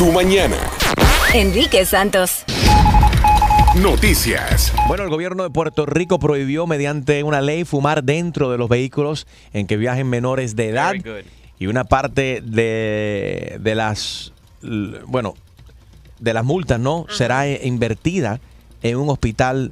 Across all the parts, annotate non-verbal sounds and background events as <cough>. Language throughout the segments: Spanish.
tu mañana. Enrique Santos. Noticias. Bueno, el gobierno de Puerto Rico prohibió mediante una ley fumar dentro de los vehículos en que viajen menores de edad. Y una parte de, de las, bueno, de las multas, ¿no? Será invertida en un hospital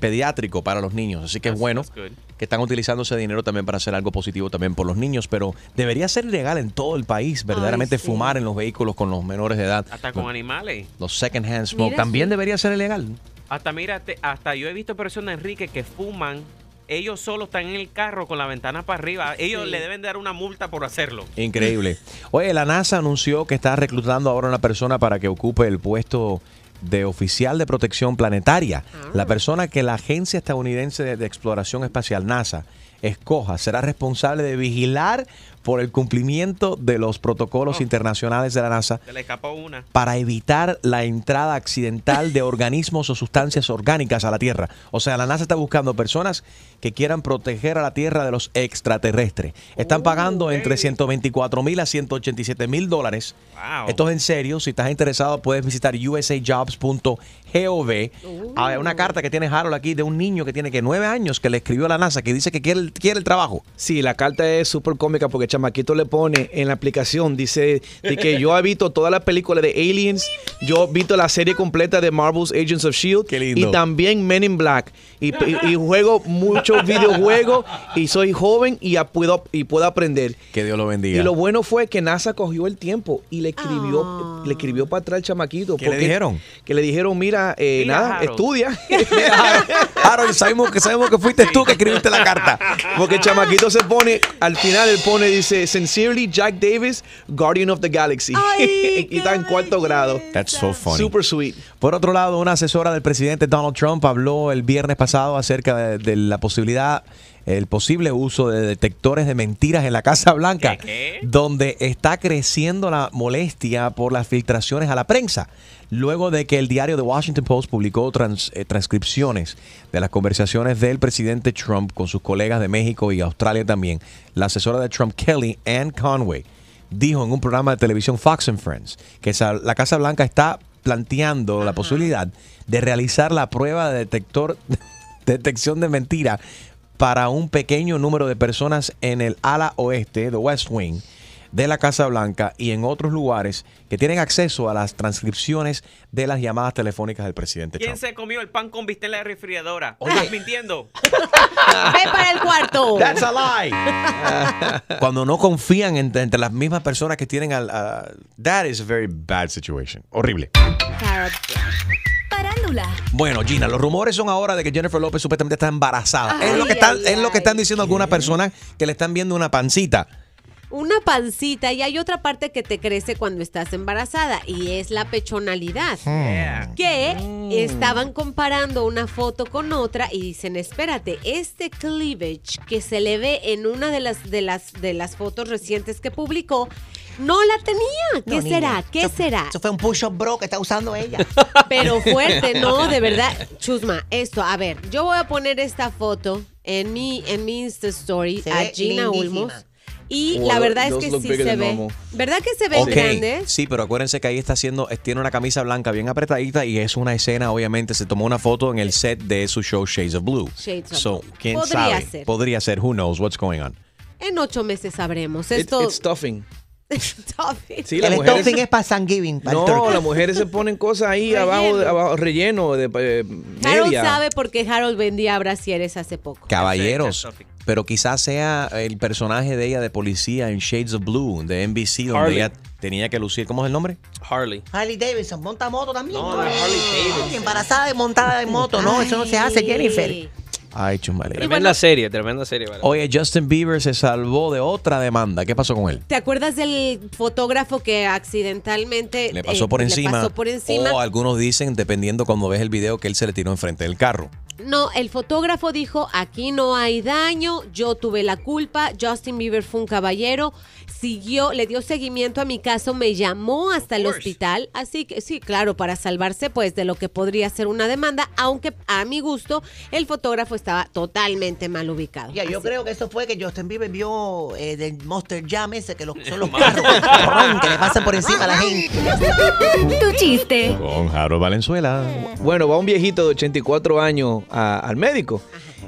pediátrico para los niños. Así que es bueno that's good. Que están utilizando ese dinero también para hacer algo positivo también por los niños, pero debería ser legal en todo el país, verdaderamente sí. fumar en los vehículos con los menores de edad. Hasta con Los- animales. Los second hand smoke Mira, también sí. debería ser ilegal. Hasta mírate, hasta yo he visto personas, Enrique, que fuman. Ellos solo están en el carro con la ventana para arriba. Ellos Sí. le deben dar una multa por hacerlo. Increíble. Oye, la NASA anunció que está reclutando ahora una persona para que ocupe el puesto de oficial de protección planetaria. La persona que la Agencia Estadounidense de, de Exploración Espacial, NASA, escoja será responsable de vigilar por el cumplimiento de los protocolos Oh. internacionales de la NASA Se le escapó una. para evitar la entrada accidental de <laughs> organismos o sustancias orgánicas a la Tierra. O sea, la NASA está buscando personas que quieran proteger a la Tierra de los extraterrestres. Están pagando entre 124 mil a 187 mil dólares. Wow. Esto es en serio. Si estás interesado, puedes visitar usajobs.gov. Hay una carta que tiene Harold aquí de un niño que tiene que nueve años que le escribió a la NASA que dice que quiere, el- quiere el trabajo. Sí, la carta es súper cómica porque Chamaquito le pone en la aplicación, dice de que yo he visto toda la película de Aliens, yo he visto la serie completa de Marvel's Agents of S.H.I.E.L.D. Qué lindo. y también Men in Black. Y, y- y juego muchos videojuegos y soy joven y, ya puedo, y puedo aprender. Que Dios lo bendiga. Y lo bueno fue que NASA cogió el tiempo y le escribió, le escribió para atrás al chamaquito. ¿Qué le dijeron? Que le dijeron, mira, eh, Mira, nada, Harold. estudia. <laughs> Harold, sabemos que, sabemos que fuiste tú que escribiste la carta. Porque el chamaquito se pone, al final él pone, dice, Sincerely Jack Davis, Guardian of the Galaxy. Ay, <laughs> y está en cuarto grado. That's so funny. Super sweet. Por otro lado, una asesora del presidente Donald Trump habló el viernes pasado acerca de, de la posibilidad, el posible uso de detectores de mentiras en la Casa Blanca, donde está creciendo la molestia por las filtraciones a la prensa. Luego de que el diario The Washington Post publicó trans- eh, transcripciones de las conversaciones del presidente Trump con sus colegas de México y Australia también, la asesora de Trump, Kelly Ann Conway, dijo en un programa de televisión Fox and Friends que la Casa Blanca está planteando la posibilidad de realizar la prueba de detector <laughs> detección de mentira para un pequeño número de personas en el ala oeste, the West Wing, de la Casa Blanca y en otros lugares que tienen acceso a las transcripciones de las llamadas telefónicas del presidente ¿Quién Trump. se comió el pan con bistec en la refrigeradora? ¿Estás mintiendo? <laughs> Ve para el cuarto. That's a lie. <laughs> Cuando no confían entre, entre las mismas personas que tienen al... that is a very bad situation. Horrible. Parándula. Bueno, Gina, los rumores son ahora de que Jennifer López supuestamente está embarazada. Ay, es lo que están, ay, es lo que están ay. diciendo algunas personas que le están viendo una pancita. Una pancita y hay otra parte que te crece cuando estás embarazada y es la pechonalidad. Yeah. Que estaban comparando una foto con otra y dicen, espérate, este cleavage que se le ve en una de las, de las, de las fotos recientes que publicó, no la tenía. ¿Qué No, niña. será? ¿Qué Eso- será? Eso fue un push-up bro que está usando ella. <laughs> Pero fuerte, no, <laughs> de verdad. Chusma, esto, a ver, yo voy a poner esta foto en mi, en mi Insta Story Se a Gina lindísima. Ulmos. Y la verdad es que sí se ve. normal. ¿Verdad que se ven Ok, grandes? Sí, pero acuérdense que ahí está haciendo, eh, tiene una camisa blanca bien apretadita y es una escena, obviamente, se tomó una foto en el set de su show Shades of Blue. Shades of so, Blue. ¿quién Podría sabe? ser. Podría ser, who knows what's going on. En ocho meses sabremos. It- Esto. it's stuffing. <laughs> Stuffing. Sí, el mujeres- stuffing es para Thanksgiving. para No, las mujeres se ponen cosas ahí Relleno. abajo, abajo, relleno de eh, Harold media. sabe porque Harold vendía brasieres hace poco. Caballeros. Pero quizás sea el personaje de ella de policía en Shades of Blue de NBC, donde Harley. ella tenía que lucir. ¿Cómo es el nombre? Harley. Harley Davidson, monta moto también. No, no es Harley Davidson. Embarazada y montada en moto. No, eso no se hace, Jennifer. Ay. Ay, chumale. Tremenda serie, tremenda serie. vale. Oye, Justin Bieber se salvó de otra demanda. ¿Qué pasó con él? ¿Te acuerdas del fotógrafo que accidentalmente Le pasó eh, por le encima. pasó por encima? O algunos dicen, dependiendo cuando ves el video, que él se le tiró enfrente del carro. No, el fotógrafo dijo, aquí no hay daño, yo tuve la culpa, Justin Bieber fue un caballero, siguió, le dio seguimiento a mi caso, me llamó hasta el hospital, así que sí, claro, para salvarse pues de lo que podría ser una demanda, aunque a mi gusto el fotógrafo estaba totalmente mal ubicado. Ya, yo Así- creo que eso fue que Justin Bieber vio eh, del Monster Jam ese, que <laughs> son los carros que le pasan por encima a la gente. Tu chiste. Con Harold Valenzuela. Bueno, va un viejito de 84 años a- al médico.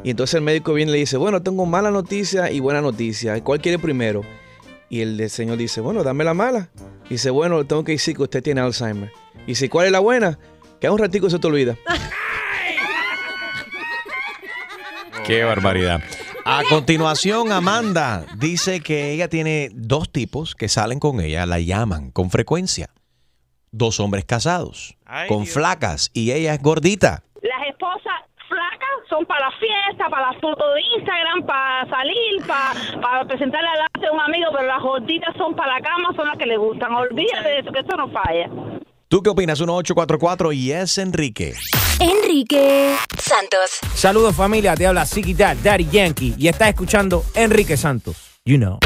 Y entonces el médico viene y le dice, bueno, tengo mala noticia y buena noticia. ¿Cuál quiere primero? Y el señor dice, bueno, dame la mala. Dice, bueno, tengo que decir que usted tiene Alzheimer. Y dice, ¿cuál es la buena? Que a un ratico se te olvida. <laughs> Qué barbaridad. A continuación, Amanda dice que ella tiene dos tipos que salen con ella, la llaman con frecuencia. Dos hombres casados, Ay, con Dios. flacas, y ella es gordita. Las esposas son para la fiesta, para las fotos de Instagram, para salir, para, para presentarle al arte a un amigo, pero las gorditas son para la cama, son las que le gustan. Olvídate de eso, que eso no falla. ¿Tú qué opinas? 1844 y es Enrique. Enrique Santos. Saludos familia, te habla Ziggy Dad, Daddy Yankee y estás escuchando Enrique Santos. You know.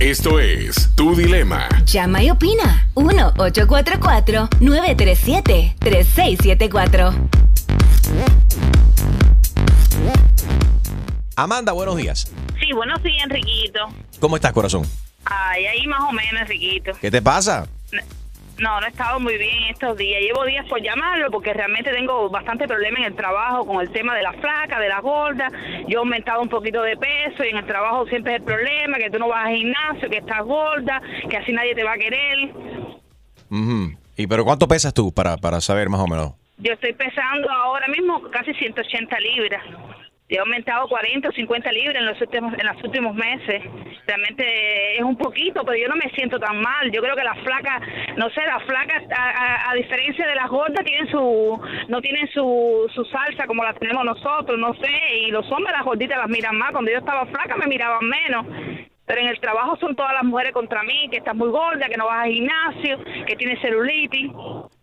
Esto es Tu Dilema. Llama y opina. 1-844-937-3674. Amanda, buenos días. Sí, bueno, sí, Enriquito. ¿Cómo estás, corazón? Ay, ahí más o menos, Enriquito. ¿Qué te pasa? No, no he estado muy bien estos días. Llevo días por llamarlo porque realmente tengo bastante problema en el trabajo con el tema de la flaca, de la gorda. Yo he aumentado un poquito de peso y en el trabajo siempre es el problema, que tú no vas al gimnasio, que estás gorda, que así nadie te va a querer. Ujú. ¿Y pero cuánto pesas tú para, para saber más o menos? Yo estoy pesando ahora mismo casi 180 libras. He aumentado 40 o 50 libras en los últimos en los últimos meses. Realmente es un poquito, pero yo no me siento tan mal. Yo creo que las flacas, no sé, las flacas, a, diferencia de las gordas, tienen su no tienen su, su salsa como la tenemos nosotros, no sé. Y los hombres, las gorditas las miran más. Cuando yo estaba flaca me miraban menos. Pero en el trabajo son todas las mujeres contra mí, que estás muy gorda, que no vas al gimnasio, que tienes celulitis.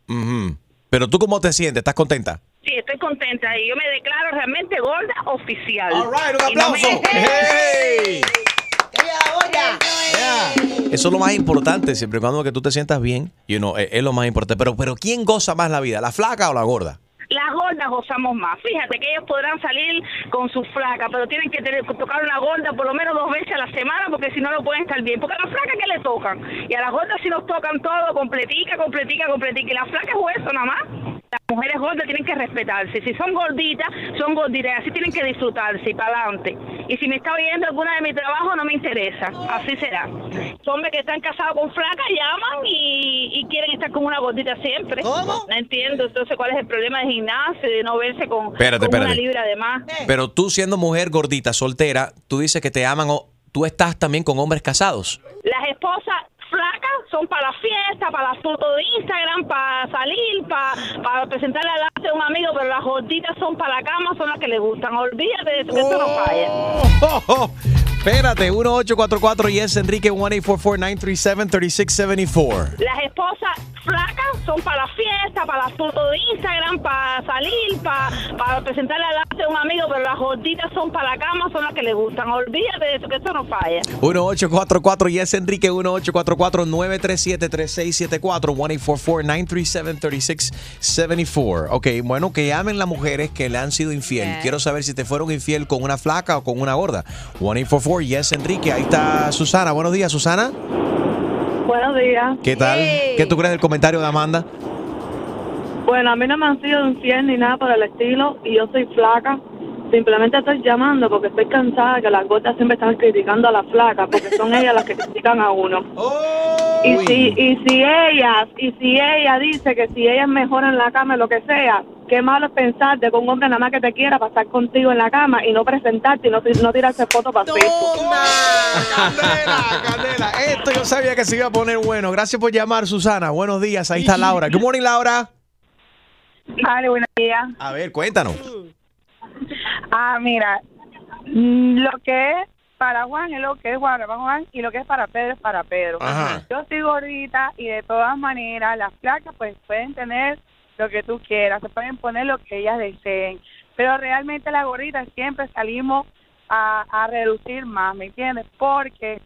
Ujú. Pero tú cómo te sientes? ¿Estás contenta? Sí, estoy contenta y yo me declaro realmente gorda oficial. All right, un Y no me- aplauso. ¡Hey! Eso es lo más importante, siempre y cuando que tú te sientas bien, you know, es, es lo más importante. Pero, pero ¿quién goza más la vida, la flaca o la gorda? Las gordas gozamos más. Fíjate que ellos podrán salir con su flaca, pero tienen que tener, tocar una gorda por lo menos dos veces a la semana porque si no, no pueden estar bien. Porque a las flacas que le tocan. Y a las gordas si nos tocan todo, completica, completica, completica. Y las flacas es hueso nada más. Las mujeres gordas tienen que respetarse. Si son gorditas, son gorditas. Así tienen que disfrutarse y para adelante. Y si me está oyendo alguna de mi trabajo, no me interesa. Así será. Hombres que están casados con flacas llaman y, y quieren estar con una gordita siempre. ¿Cómo? No entiendo. Entonces, ¿cuál es el problema del gimnasio? De no verse con, Espérate, con una libra de más. Pero tú siendo mujer gordita, soltera, tú dices que te aman o tú estás también con hombres casados. Las esposas flacas son para la fiesta, para las fotos de Instagram, para salir, para, para presentarle al arte a un amigo, pero las gorditas son para la cama, son las que le gustan. Olvídate de eso, que eso no falla. Oh, <laughs> oh. Espérate, 1844 y es Enrique 1-844-937-3674. Las esposas flacas son para la fiesta, para las fotos de Instagram, para salir, para, para presentarle al a un amigo, pero las gorditas son para la cama, son las que le gustan. Olvídate de eso, que eso no falla. 1844 y es Enrique 1844-937-3674 1-844-937-3674 Ok, bueno, que llamen las mujeres que le han sido infiel. Quiero saber si te fueron infiel con una flaca o con una gorda. 1844 y es Enrique. Ahí está Susana. Buenos días, Susana. Buenos días. ¿Qué tal? Hey. ¿Qué tú crees del comentario de Amanda? Bueno, a mí no me han sido infiel ni nada por el estilo y yo soy flaca. Simplemente estoy llamando porque estoy cansada que las gordas siempre están criticando a las flacas porque son ellas las que critican a uno. <laughs> Y si, y si ellas, y si ella dice que si ella es mejor en la cama, lo que sea, qué malo es pensar de que un hombre nada más que te quiera pasar contigo en la cama y no presentarte y no, no tirarse fotos para Facebook. ¡Candela! ¡Candela! Esto yo sabía que se iba a poner bueno. Gracias por llamar, Susana. Buenos días. Ahí está Laura. Good morning, Laura. Vale, buenos días. A ver, cuéntanos. Ah, mira, mm, lo que es para Juan es lo que es para Juan y lo que es para Pedro es para Pedro. Ajá. Yo estoy gordita y de todas maneras las placas pues pueden tener lo que tú quieras, se pueden poner lo que ellas deseen, pero realmente las gorditas siempre salimos a, a reducir más, ¿me entiendes? Porque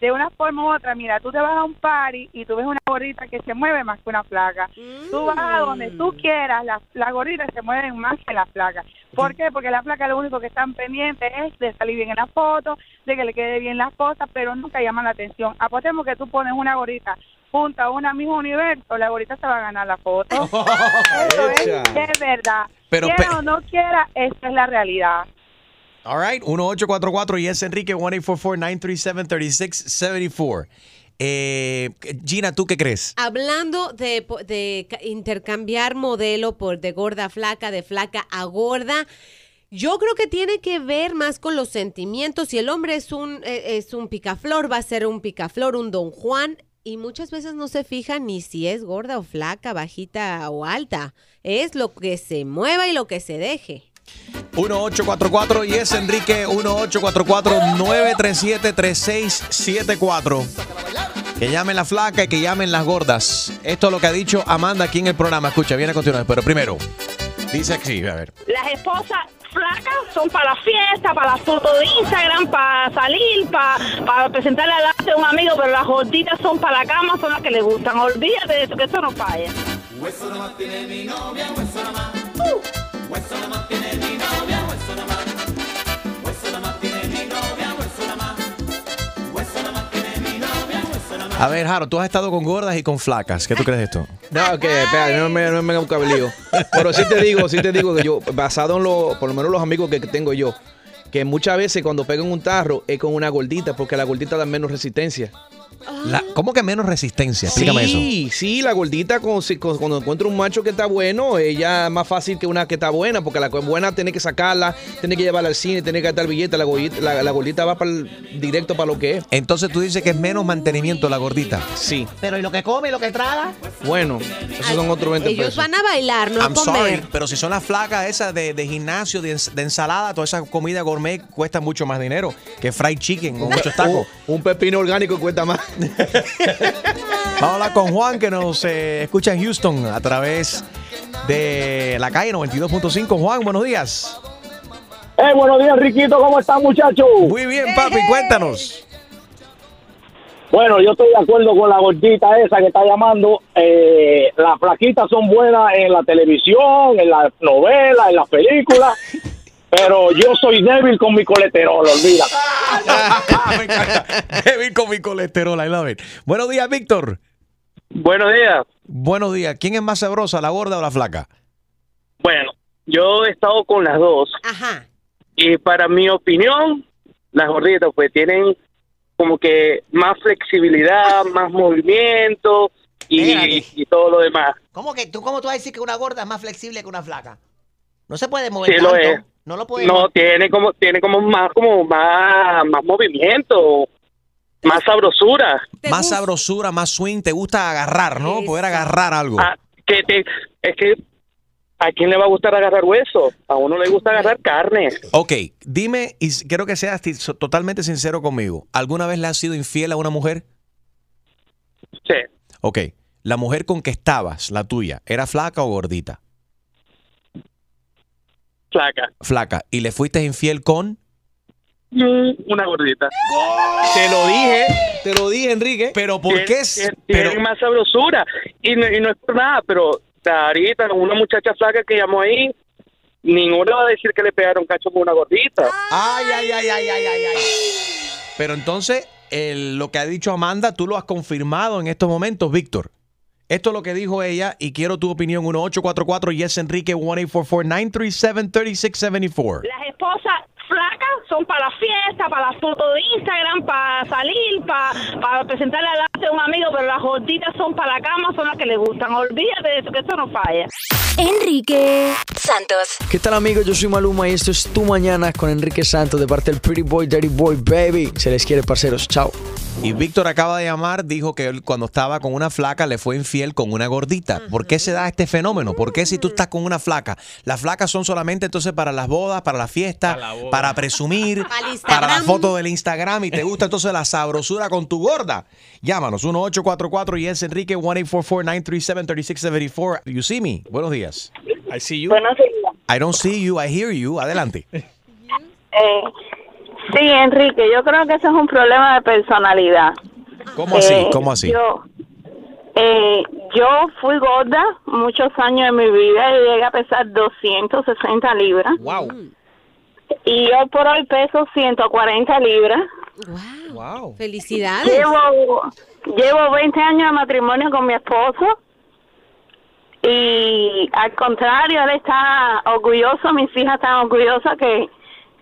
de una forma u otra, mira, tú te vas a un party y tú ves una gordita que se mueve más que una flaca. Tú vas a donde tú quieras, las las gorditas se mueven más que las flacas. ¿Por qué? Porque las flacas lo único que están pendientes es de salir bien en la foto, de que le quede bien las cosas, pero nunca llaman la atención. Apostemos que tú pones una gordita junto a una misma universo, la gordita se va a ganar la foto. <laughs> Eso es, es verdad. Pero quiera o no quiera, esa es la realidad. All right, 1844 y es Enrique 1-844-937-3674. Eh, Gina, ¿tú qué crees? Hablando de, de ca- intercambiar modelo por de gorda a flaca, de flaca a gorda, yo creo que tiene que ver más con los sentimientos. Si el hombre es un, eh, es un picaflor, va a ser un picaflor, un don Juan. Y muchas veces no se fija ni si es gorda o flaca, bajita o alta. Es lo que se mueva y lo que se deje. 1844 y es Enrique 1844-937-3674. Que llamen la flaca y que llamen las gordas. Esto es lo que ha dicho Amanda aquí en el programa. Escucha, viene a continuación. Pero primero, dice aquí, a ver. Las esposas son para la fiesta, para fotos de Instagram, para salir, para, para presentarle al arte a un amigo, pero las gorditas son para la cama, son las que le gustan. Olvídate de eso, que eso no falla. Hueso nomás tiene mi novia, hueso nomás. Hueso nomás tiene mi novia, A ver, Jaro, tú has estado con gordas y con flacas. ¿Qué tú crees de esto? No, que espera, no me, no me haga un cabello. Pero sí te digo, sí te digo que yo, basado en lo, por lo menos los amigos que tengo yo, que muchas veces cuando pegan un tarro es con una gordita, porque la gordita da menos resistencia. La- ¿Cómo que menos resistencia? Explícame eso. sí, sí, la gordita con- si- con- cuando encuentra un macho que está bueno, ella es más fácil que una que está buena, porque la buena tiene que sacarla, tiene que llevarla al cine, tiene que gastar billete, la gordita, la, la gordita va para directo para lo que es. Entonces tú dices que es menos mantenimiento la gordita. Sí. Pero ¿y lo que come y lo que traga? Bueno, esos son otros 20 Ellos pesos. van a bailar, no a I'm comer. sorry, pero si son las flacas esas de, de gimnasio, de, ens- de ensalada, toda esa comida gourmet cuesta mucho más dinero que fried chicken con muchos tacos. Un, un pepino orgánico cuesta más. <laughs> Vamos a hablar con Juan que nos eh, escucha en Houston a través de la calle 92.5. Juan, buenos días. Eh, buenos días, Riquito, ¿cómo están, muchachos? Muy bien, papi, cuéntanos. Bueno, yo estoy de acuerdo con la gordita esa que está llamando. Eh, las flaquitas son buenas en la televisión, en las novelas, en las películas. <laughs> Pero yo soy débil con mi colesterol, olvida. Me encanta. <laughs> Débil con mi colesterol, I love it. Buenos días, Víctor. Buenos días. Buenos días. ¿Quién es más sabrosa, la gorda o la flaca? Bueno, yo he estado con las dos. Ajá. Y para mi opinión, las gorditas pues tienen como que más flexibilidad, <laughs> más movimiento y, y todo lo demás. ¿Cómo que tú, cómo tú vas a decir que una gorda es más flexible que una flaca? No se puede mover Sí lo tanto. es. No lo puede No, tiene como tiene como más como más más movimiento, más sabrosura. Más sabrosura, más swing. Te gusta agarrar, ¿no? Poder agarrar algo. Ah, que te, es que ¿a quién le va a gustar agarrar hueso? A uno le gusta agarrar carne. Ok, dime, y quiero que seas totalmente sincero conmigo. ¿Alguna vez le has sido infiel a una mujer? Sí. Ok, la mujer con que estabas, la tuya, ¿era flaca o gordita? Flaca. Flaca. ¿Y le fuiste infiel con? Mm, Una gordita. Te lo dije, te lo dije, Enrique. Pero ¿por qué? es- Tiene, pero- más sabrosura. Y no, y no es por nada, pero ahorita una muchacha flaca que llamó ahí, ninguno va a decir que le pegaron cacho con una gordita. Ay, ay, ay, ay, ay, ay, ay. Pero entonces, el- lo que ha dicho Amanda, tú lo has confirmado en estos momentos, Víctor. Esto es lo que dijo ella y quiero tu opinión. 1844 Yes Enrique 1-844-934-3674. Las esposas flacas son para la fiesta, para las fotos de Instagram, para salir, para, para presentarle al arte a un amigo, pero las gorditas son para la cama, son las que le gustan. Olvídate de eso, que eso no falla. Enrique Santos. ¿Qué tal amigos? Yo soy Maluma y esto es Tu Mañana con Enrique Santos de parte del Pretty Boy, Dirty Boy, Baby. Se les quiere, parceros. Chao. Y Víctor acaba de llamar, dijo que él cuando estaba con una flaca le fue infiel con una gordita. ¿Por qué se da este fenómeno? ¿Por qué si tú estás con una flaca? Las flacas son solamente entonces para las bodas, para la fiesta, para, presumir, <laughs> Para la foto del Instagram y te gusta entonces la sabrosura con tu gorda. Llámanos 1844 y es Enrique 1-844-937-3674. You see me. Buenos días. I see you. Buenos días. I don't see you, I hear you. Adelante. Eh, Sí, Enrique, yo creo que eso es un problema de personalidad. ¿Cómo así? Eh, ¿Cómo así? Yo, eh, yo fui gorda muchos años de mi vida y llegué a pesar 260 libras. Wow. Y yo por hoy peso 140 libras. Wow. Felicidades. Llevo, llevo 20 años de matrimonio con mi esposo. Y al contrario, él está orgulloso, mis hijas están orgullosas que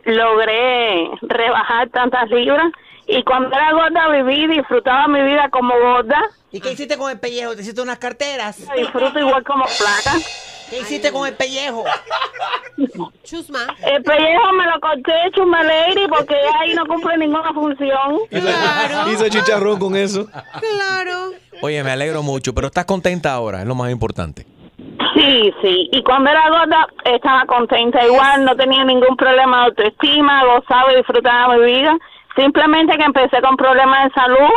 logré rebajar tantas libras. Y cuando era gorda viví, disfrutaba mi vida como gorda. ¿Y qué hiciste con el pellejo? ¿Te hiciste unas carteras? Disfruto igual como flaca. ¿Qué hiciste con el pellejo? Chusma. El pellejo me lo corté, chusma lady, porque ahí no cumple ninguna función. <laughs> Hizo chicharrón con eso. Claro. Oye, me alegro mucho, pero estás contenta ahora, es lo más importante. Sí, sí. Y cuando era gorda estaba contenta igual, no tenía ningún problema de autoestima, gozaba y disfrutaba mi vida. Simplemente que empecé con problemas de salud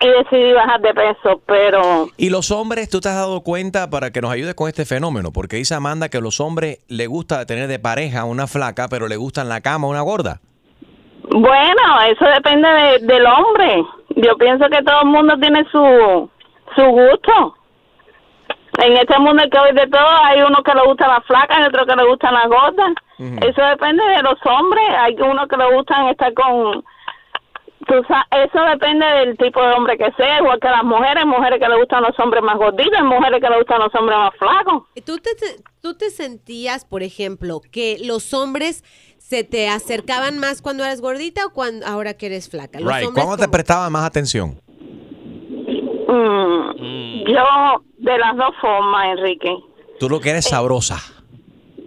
y decidí bajar de peso, pero Y los hombres, tú te has dado cuenta para que nos ayudes con este fenómeno, porque dice Amanda que a los hombres le gusta tener de pareja una flaca, pero le gusta en la cama una gorda. bueno, eso depende de- del hombre. Yo pienso que todo el mundo tiene su, su gusto. En este mundo que hoy de todo, hay uno que le gusta la flaca y otro que le gusta la gorda. Eso depende de los hombres. Hay uno que le gustan estar con... Tú sa- eso depende del tipo de hombre que sea, igual que las mujeres, mujeres que le gustan los hombres más gorditos, mujeres que le gustan los hombres más flacos. ¿Tú te, ¿Tú te sentías, por ejemplo, que los hombres se te acercaban más cuando eras gordita o cuando ahora que eres flaca? Los Right. ¿Cómo te prestaba más atención? Mm, Yo, de las dos formas, Enrique. Tú lo que eres sabrosa.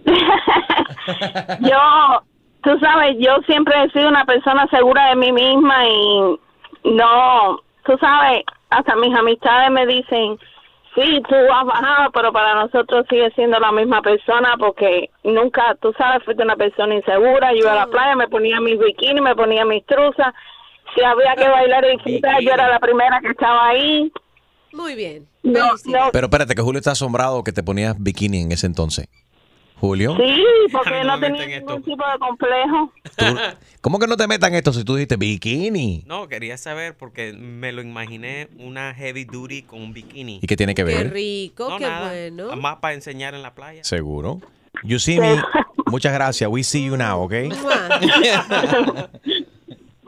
<laughs> Yo, tú sabes, yo siempre he sido una persona segura de mí misma y no, tú sabes, hasta mis amistades me dicen, sí, tú has bajado, pero para nosotros sigue siendo la misma persona porque nunca, tú sabes, fuiste una persona insegura. Yo iba a la playa, me ponía mis bikini, me ponía mis truzas. Si había que bailar y disfrutar, yo era la primera que estaba ahí. Muy bien. No, no, Pero espérate, que Julio está asombrado que te ponías bikini en ese entonces. Julio, sí, <laughs> porque no tenía ningún tipo de complejo. ¿cómo que no te metan esto si tú dijiste bikini? No, quería saber porque me lo imaginé una heavy duty con un bikini. ¿Y qué tiene que Qué ver? rico, No, qué nada, bueno. Más para enseñar en la playa. Seguro. You see me. Muchas gracias. We see you now, ¿ok? <laughs>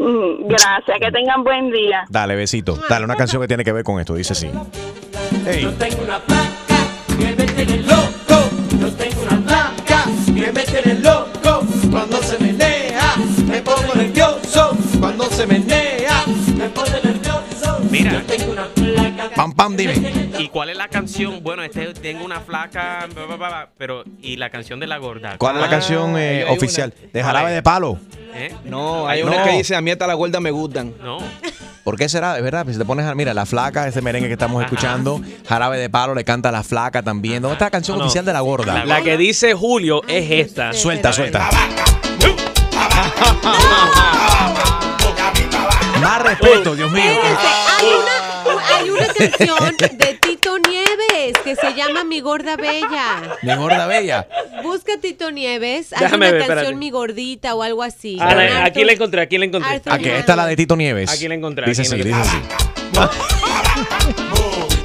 <laughs> Gracias, que tengan buen día. Dale, besito. Dale, una canción que tiene que ver con esto. Dice así. Yo tengo una placa que me tiene loco. Yo tengo una placa que me tiene loco. Cuando se menea, me pongo nervioso. Cuando se menea, me pone nervioso. Mira. Yo tengo una placa. Pam, pam, dime. ¿Y cuál es la canción? Bueno, este tengo una flaca, bla, bla, bla, bla, pero ¿y la canción de la gorda? ¿Cuál es la canción eh, hay- oficial? una- De Jarabe de Palo. ¿Eh? No, hay No. una que dice a mí hasta la gorda me gustan. No. ¿Por qué será? Es verdad, si te pones a, mira, la flaca, ese merengue que estamos escuchando, Jarabe de Palo le canta a la flaca también. ¿Dónde está la canción No, no. oficial de la gorda? La que dice Julio es esta. Suelta, suelta. <laughs> Más respeto, Dios mío. Hay una, una canción de Tito Nieves que se llama Mi Gorda Bella. Mi gorda bella. Busca Tito Nieves, hay Déjame una ver, canción espérate. Mi Gordita o algo así. Ah, Con la- Arthur- aquí la encontré, aquí la encontré. Arthur Aquí, esta es la de Tito Nieves. Aquí la encontré, Dice aquí así, la dice así. La vaca.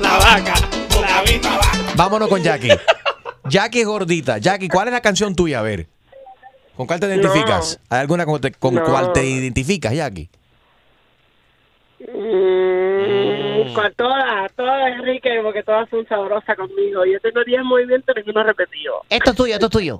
La vaca. Vámonos con Jackie. Jackie es gordita. Jackie, ¿cuál es la canción tuya? A ver. ¿Con cuál te identificas? ¿Hay alguna con, te- con No. cuál te identificas, Jackie? Mm, con todas, todas, Enrique, porque todas son sabrosas conmigo. Yo tengo 10 movimientos y ninguno repetido. Esto es tuyo, esto es tuyo.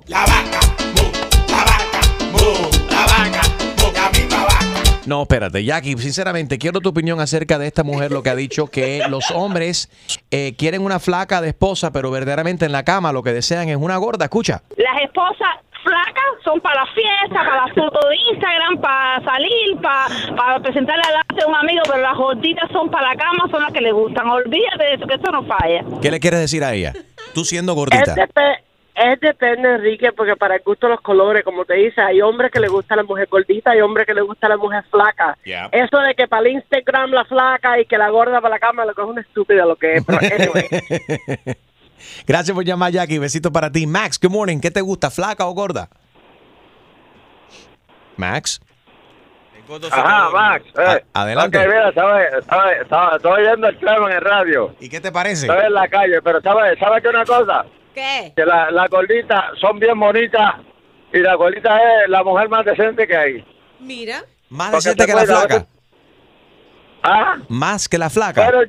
No, espérate, Jackie, sinceramente, quiero tu opinión acerca de esta mujer, lo que ha dicho, que los hombres eh, quieren una flaca de esposa, pero verdaderamente en la cama lo que desean es una gorda. Escucha. Las esposas flacas son para la fiesta, para la foto de Instagram, para salir, para, para presentarle a un amigo, pero las gorditas son para la cama, son las que le gustan. Olvídate de eso, que eso no falla. ¿Qué le quieres decir a ella? Tú siendo gordita. es depende, Enrique, porque para el gusto de los colores, como te dice, hay hombres que le gusta la mujer gordita, hay hombres que le gusta la mujer flaca. Yeah. Eso de que para el Instagram la flaca y que la gorda para la cama, lo que es una estúpida lo que es. Pero anyway. <laughs> Gracias por llamar, Jackie. Besito para ti. Max, good morning. ¿Qué te gusta, flaca o gorda? Max. Ajá, Max. Eh. adelante. Ok, mira, ¿sabes? ¿sabes? Estaba- Estoy oyendo el tema en el radio. ¿Y qué te parece? Estoy en la calle, pero ¿sabes ¿sabe qué una cosa? ¿Qué? Que las la gorditas son bien bonitas y la gordita es la mujer más decente que hay. Mira. Más Porque decente te que la flaca. Ah, Más que la flaca. pero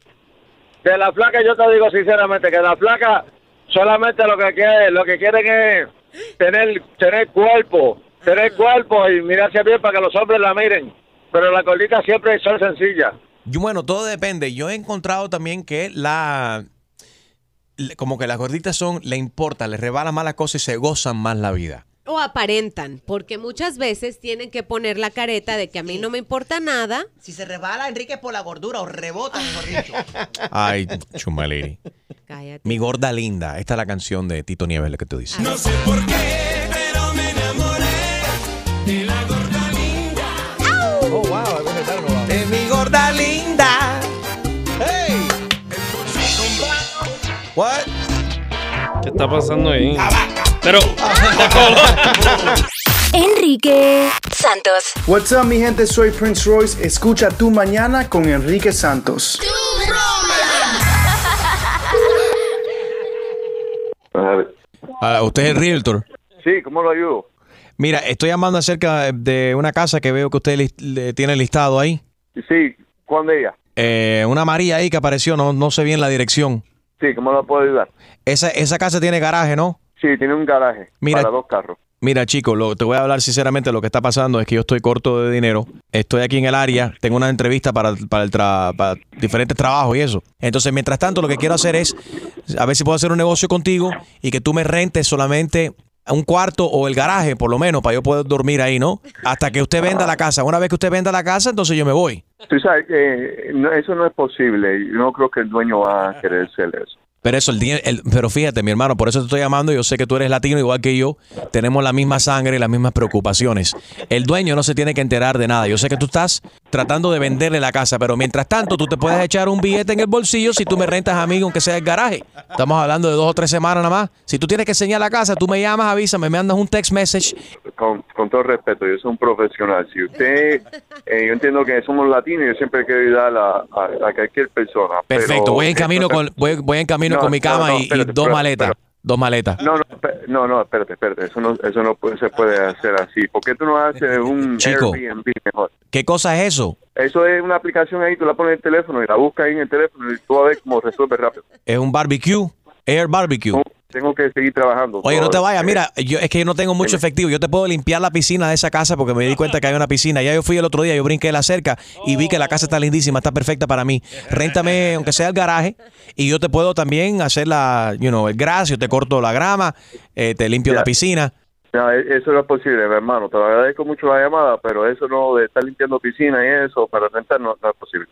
de la flaca yo te digo sinceramente que la flaca solamente lo que quiere, lo que quieren es tener tener cuerpo, tener cuerpo y mirarse bien para que los hombres la miren. Pero las gorditas siempre son sencillas. Bueno, todo depende. Yo he encontrado también que la. Como que las gorditas son, le importa, le rebalan más las cosas y se gozan más la vida. O aparentan, porque muchas veces tienen que poner la careta de que a mí no me importa nada. Si se resbala Enrique por la gordura o rebota, mejor <laughs> dicho. Ay, chumaliri. Cállate. Mi gorda linda. Esta es la canción de Tito Nieves, la que tú dices. No sé por qué, pero me enamoré de la gorda linda. Oh, wow, De mi gorda linda. Hey. What? ¿Qué está pasando ahí? Pero. Enrique Santos. What's up, mi gente? Soy Prince Royce. Escucha tu mañana con Enrique Santos. Ah, ¿Usted es el realtor? Sí, ¿cómo lo ayudo? Mira, estoy llamando acerca de una casa que veo que usted le tiene listado ahí. Sí, ¿cuándo ella? Eh, una María ahí que apareció, no, no sé bien la dirección. Sí, ¿cómo la puedo ayudar? Esa, esa casa tiene garaje, ¿no? Sí, tiene un garaje Mira- para dos carros. Mira, chico, lo, te voy a hablar sinceramente. Lo que está pasando es que yo estoy corto de dinero. Estoy aquí en el área. Tengo una entrevista para, para, el tra- para diferentes trabajos y eso. Entonces, mientras tanto, lo que quiero hacer es a ver si puedo hacer un negocio contigo y que tú me rentes solamente un cuarto o el garaje, por lo menos, para yo poder dormir ahí, ¿no? Hasta que usted venda la casa. Una vez que usted venda la casa, entonces yo me voy. Tú sabes que no, eso no es posible. Yo no creo que el dueño va a querer hacer eso. Pero eso, el, día- el- pero fíjate, mi hermano, por eso te estoy llamando. Yo sé que tú eres latino igual que yo. Tenemos la misma sangre y las mismas preocupaciones. El dueño no se tiene que enterar de nada. Yo sé que tú estás tratando de venderle la casa, pero mientras tanto, tú te puedes echar un billete en el bolsillo si tú me rentas a mí, aunque sea el garaje. Estamos hablando de dos o tres semanas nada más. Si tú tienes que enseñar la casa, tú me llamas, avísame, me mandas un text message. Con, con todo respeto, yo soy un profesional. Si usted, eh, yo entiendo que somos latinos yo siempre quiero ayudar a, a- a cualquier persona. Perfecto, pero- voy en camino con, voy, voy en camino No, con mi no, cama no, y- y, dos pero- maletas. pero- dos maletas. No, no, no, no, espérate, espérate. Eso no, eso no puede- se puede hacer así. ¿Por qué tú no haces un Chico. Airbnb mejor? ¿Qué cosa es eso? Eso es una aplicación ahí, tú la pones en el teléfono y la buscas ahí en el teléfono y tú vas a ver cómo resuelve rápido. Es un barbecue, air barbecue. Tengo que seguir trabajando. Oye, no te vayas, Eh, mira, yo, es que yo no tengo mucho efectivo. Yo te puedo limpiar la piscina de esa casa porque me di cuenta que hay una piscina. Ya yo fui el otro día, yo brinqué la cerca y vi que la casa está lindísima, está perfecta para mí. Réntame, aunque sea el garaje, y yo te puedo también hacer la, you know, el gras, yo te corto la grama, eh, te limpio la piscina. No, e- eso no es posible, mi hermano. Te agradezco mucho la llamada, pero eso no de estar limpiando piscina y eso para rentar no, no es posible.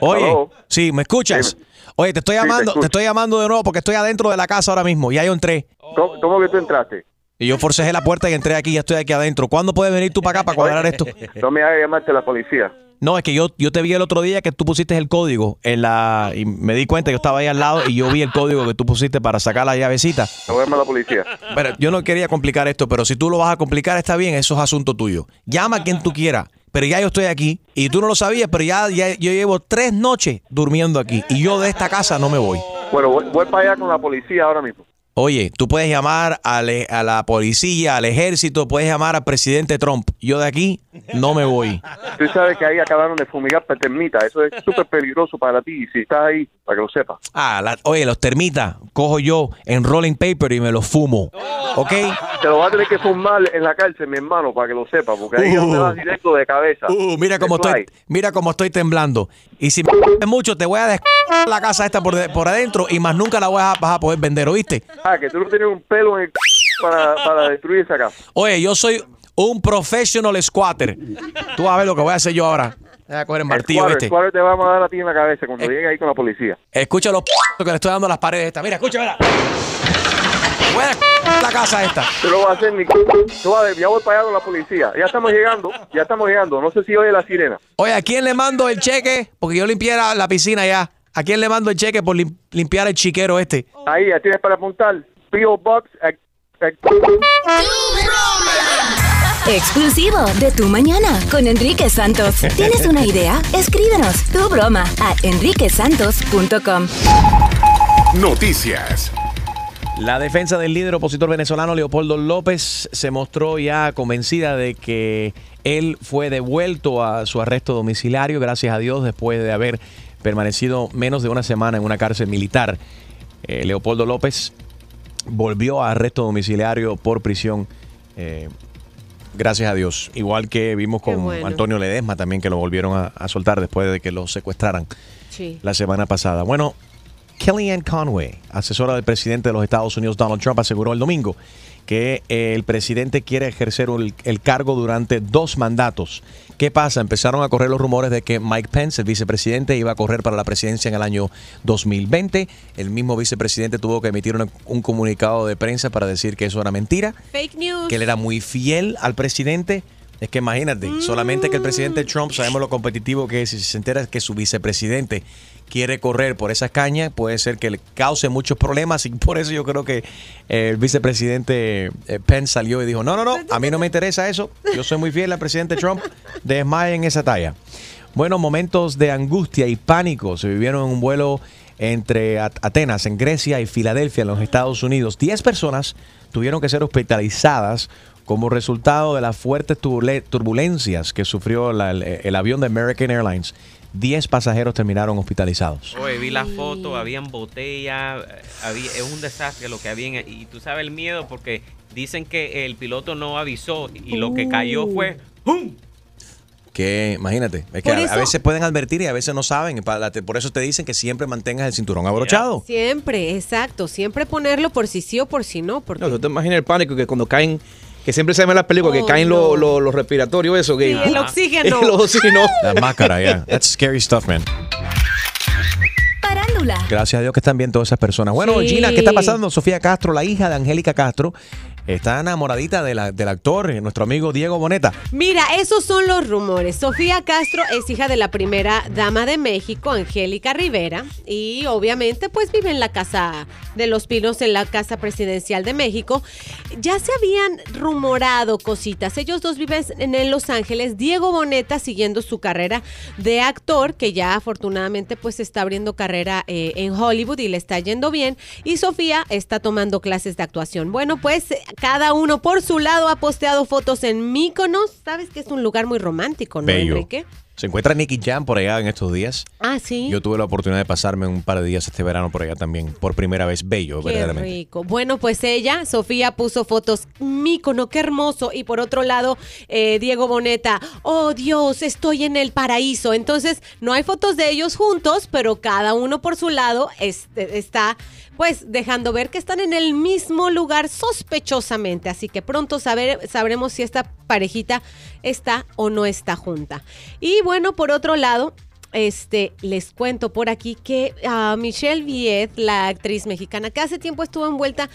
Oye, Hello. sí, ¿me escuchas? Oye, te estoy Sí, te llamando, te, estoy llamando de nuevo porque estoy adentro de la casa ahora mismo. Ya yo entré. ¿Cómo, cómo que tú entraste? Y yo forcejé la puerta y entré aquí, ya estoy aquí adentro. ¿Cuándo puedes venir tú para acá para cuadrar esto? No me hagas llamarte a la policía. No, es que yo, yo te vi el otro día que tú pusiste el código en la y me di cuenta que yo estaba ahí al lado y yo vi el código que tú pusiste para sacar la llavecita. Te voy a a la policía. Pero yo no quería complicar esto, pero si tú lo vas a complicar está bien, eso es asunto tuyo. Llama a quien tú quieras, pero ya yo estoy aquí y tú no lo sabías, pero ya, ya yo llevo tres noches durmiendo aquí y yo de esta casa no me voy. Bueno, voy, voy para allá con la policía ahora mismo. Oye, tú puedes llamar e- a la policía, al ejército, puedes llamar al presidente Trump. Yo de aquí no me voy. Tú sabes que ahí acabaron de fumigar termita. Eso es súper peligroso para ti. Si estás ahí, para que lo sepas. Ah, la- oye, los termitas, cojo yo en rolling paper y me los fumo. ¿Ok? Te lo vas a tener que fumar en la cárcel, mi hermano, para que lo sepas, porque ahí Uh. te vas directo de cabeza. Uh, mira cómo estoy, mira cómo estoy temblando. Y si me mucho, te voy a des la casa esta por, de- por adentro y más nunca la voy a, vas a poder vender, ¿oíste? Ah, que tú no tienes un pelo en el para, para destruir esa casa. Oye, yo soy un professional squatter. Tú vas a ver lo que voy a hacer yo ahora. Voy a coger el martillo, Squatter, ¿viste? squatter te vamos a dar a ti en la cabeza cuando llegue ahí con la policía. Escucha los que le estoy dando a las paredes estas. Mira, escucha, mira. Voy a la casa esta. Tú lo vas a hacer, mi Tú vas a ver, ya voy para allá con la policía. Ya estamos llegando, ya estamos llegando. No sé si oye la sirena. Oye, ¿a quién le mando el cheque? Porque yo limpié la, la piscina ya. ¿A quién le mando el cheque por lim- limpiar el chiquero este? Ahí, ya tienes para apuntar. P.O. Box. eh, eh, Exclusivo de Tu Mañana con Enrique Santos. <laughs> ¿Tienes una idea? Escríbenos tu broma a enriquesantos.com. Noticias. La defensa del líder opositor venezolano Leopoldo López se mostró ya convencida de que él fue devuelto a su arresto domiciliario, gracias a Dios, después de haber permanecido menos de una semana en una cárcel militar. Eh, Leopoldo López volvió a arresto domiciliario por prisión, eh, gracias a Dios. Igual que vimos con bueno. Antonio Ledesma también, que lo volvieron a, a soltar después de que lo secuestraran Sí. la semana pasada. Bueno, Kellyanne Conway, asesora del presidente de los Estados Unidos Donald Trump, aseguró el domingo que el presidente quiere ejercer el, cargo durante dos mandatos. ¿Qué pasa? Empezaron a correr los rumores de que Mike Pence, el vicepresidente, iba a correr para la presidencia en el año 2020. El mismo vicepresidente tuvo que emitir un comunicado de prensa para decir que eso era mentira Fake news. que él era muy fiel al presidente. Es que imagínate, solamente que el presidente Trump, sabemos lo competitivo que es, y si se entera que su vicepresidente quiere correr por esas cañas, puede ser que le cause muchos problemas y por eso yo creo que eh, el vicepresidente eh, Pence salió y dijo, no, no, no, a mí no me interesa eso, yo soy muy fiel al presidente Trump, desmayen esa talla. Bueno, momentos de angustia y pánico se vivieron en un vuelo entre At- Atenas, en Grecia, y Filadelfia, en los Estados Unidos. Diez personas tuvieron que ser hospitalizadas como resultado de las fuertes turbule- turbulencias que sufrió la- el avión de American Airlines. Diez pasajeros terminaron hospitalizados. Oye, vi la foto, habían botellas, había, es un desastre lo que había. Y tú sabes el miedo porque dicen que el piloto no avisó y lo que cayó fue ¡pum! Que imagínate, es que a, veces pueden advertir y a veces no saben. Por eso te dicen que siempre mantengas el cinturón abrochado. Siempre, exacto. Siempre ponerlo por si sí o por si no. Porque No, tú te imaginas el pánico que cuando caen, que siempre se ve en las películas, Oh, que caen no. los los- los respiratorios, eso. Que, Sí, el oxígeno. <laughs> el oxígeno. La máscara, ya. That's scary stuff, man. Gracias a Dios que están bien todas esas personas. Bueno, Sí. Gina, ¿qué está pasando? Sofía Castro, la hija de Angélica Castro, está enamoradita de la- del actor, nuestro amigo Diego Boneta. Mira, esos son los rumores. Sofía Castro es hija de la primera dama de México, Angélica Rivera, y obviamente pues vive en la Casa de los Pinos, en la Casa Presidencial de México. Ya se habían rumorado cositas. Ellos dos viven en en Los Ángeles. Diego Boneta siguiendo su carrera de actor, que ya afortunadamente pues está abriendo carrera eh, en Hollywood y le está yendo bien. Y Sofía está tomando clases de actuación. Bueno, pues cada uno por su lado ha posteado fotos en Míconos. Sabes que es un lugar muy romántico, ¿no, Bello. Enrique? Se encuentra Nicky Jam por allá en estos días. Ah, sí. Yo tuve la oportunidad de pasarme un par de días este verano por allá también, por primera vez. Bello, Qué verdaderamente. rico. Bueno, pues ella, Sofía, puso fotos. Mícono, qué hermoso. Y por otro lado, eh, Diego Boneta, oh Dios, estoy en el paraíso. Entonces, no hay fotos de ellos juntos, pero cada uno por su lado este, está, pues, dejando ver que están en el mismo lugar sospechosamente. Así que pronto saber- sabremos si esta parejita está o no está junta. Y bueno, por otro lado, este, les cuento por aquí que ah, Michelle Viet, la actriz mexicana, que hace tiempo estuvo envuelta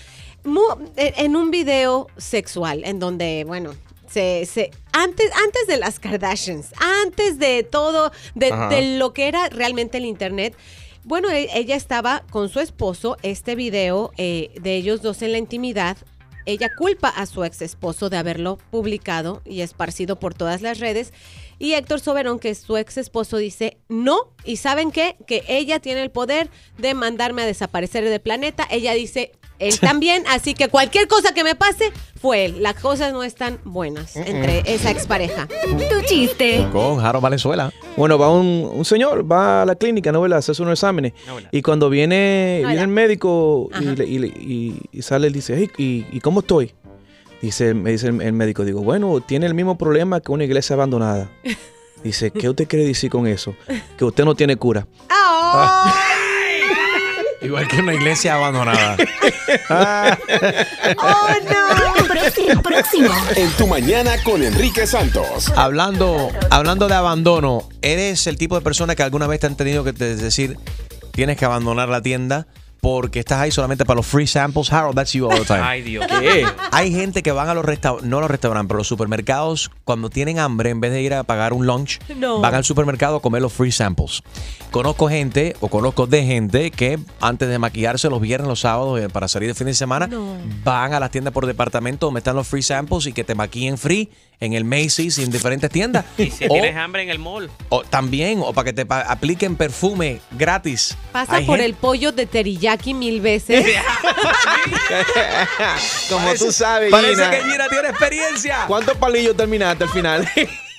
mu- en un video sexual, en donde, bueno, se, se- antes, antes de las Kardashians, antes de todo, de, de lo que era realmente el Internet. Bueno, e- ella estaba con su esposo, este video eh, de ellos dos en la intimidad. Ella culpa a su ex esposo de haberlo publicado y esparcido por todas las redes. Y Héctor Soberón, que es su ex esposo, dice no. ¿Y saben qué? Que ella tiene el poder de mandarme a desaparecer del planeta. Ella dice él también. así que cualquier cosa que me pase fue él. Las cosas no están buenas entre esa expareja. Tu chiste. Con Jaro Valenzuela. Bueno, va un, un señor, va a la clínica, ¿no? ¿verdad? Hace unos exámenes. Y cuando viene, viene el médico y, le- y le- y- y sale, él dice, "Hey, ¿y, y cómo estoy? Dice, me dice el, el médico, digo, bueno, tiene el mismo problema que una iglesia abandonada. <laughs> Dice, ¿qué usted quiere decir con eso? Que usted no tiene cura. <laughs> Igual que una iglesia abandonada. <laughs> Próximo, próximo. En tu mañana con Enrique Santos. Hablando, hablando de abandono, ¿eres el tipo de persona que alguna vez te han tenido que te- decir tienes que abandonar la tienda porque estás ahí solamente para los free samples? Harold, that's you all the time. Ay, Dios. ¿Qué? Hay gente que van a los restaurantes, no a los restaurantes, pero a los supermercados, cuando tienen hambre, en vez de ir a pagar un lunch, No. van al supermercado a comer los free samples. Conozco gente, o conozco de gente, que antes de maquillarse los viernes, los sábados, eh, para salir de fin de semana, van a las tiendas por departamento donde están los free samples y que te maquillen free en el Macy's y en diferentes tiendas. <laughs> Y si o, tienes hambre en el mall. o también, o para que te pa- apliquen perfume gratis. Pasa Hay por gente- el pollo de teriyaki mil veces. <laughs> <laughs> Como Parece- tú sabes, parece Gina. que Gina tiene experiencia. ¿Cuántos palillos terminaste al final?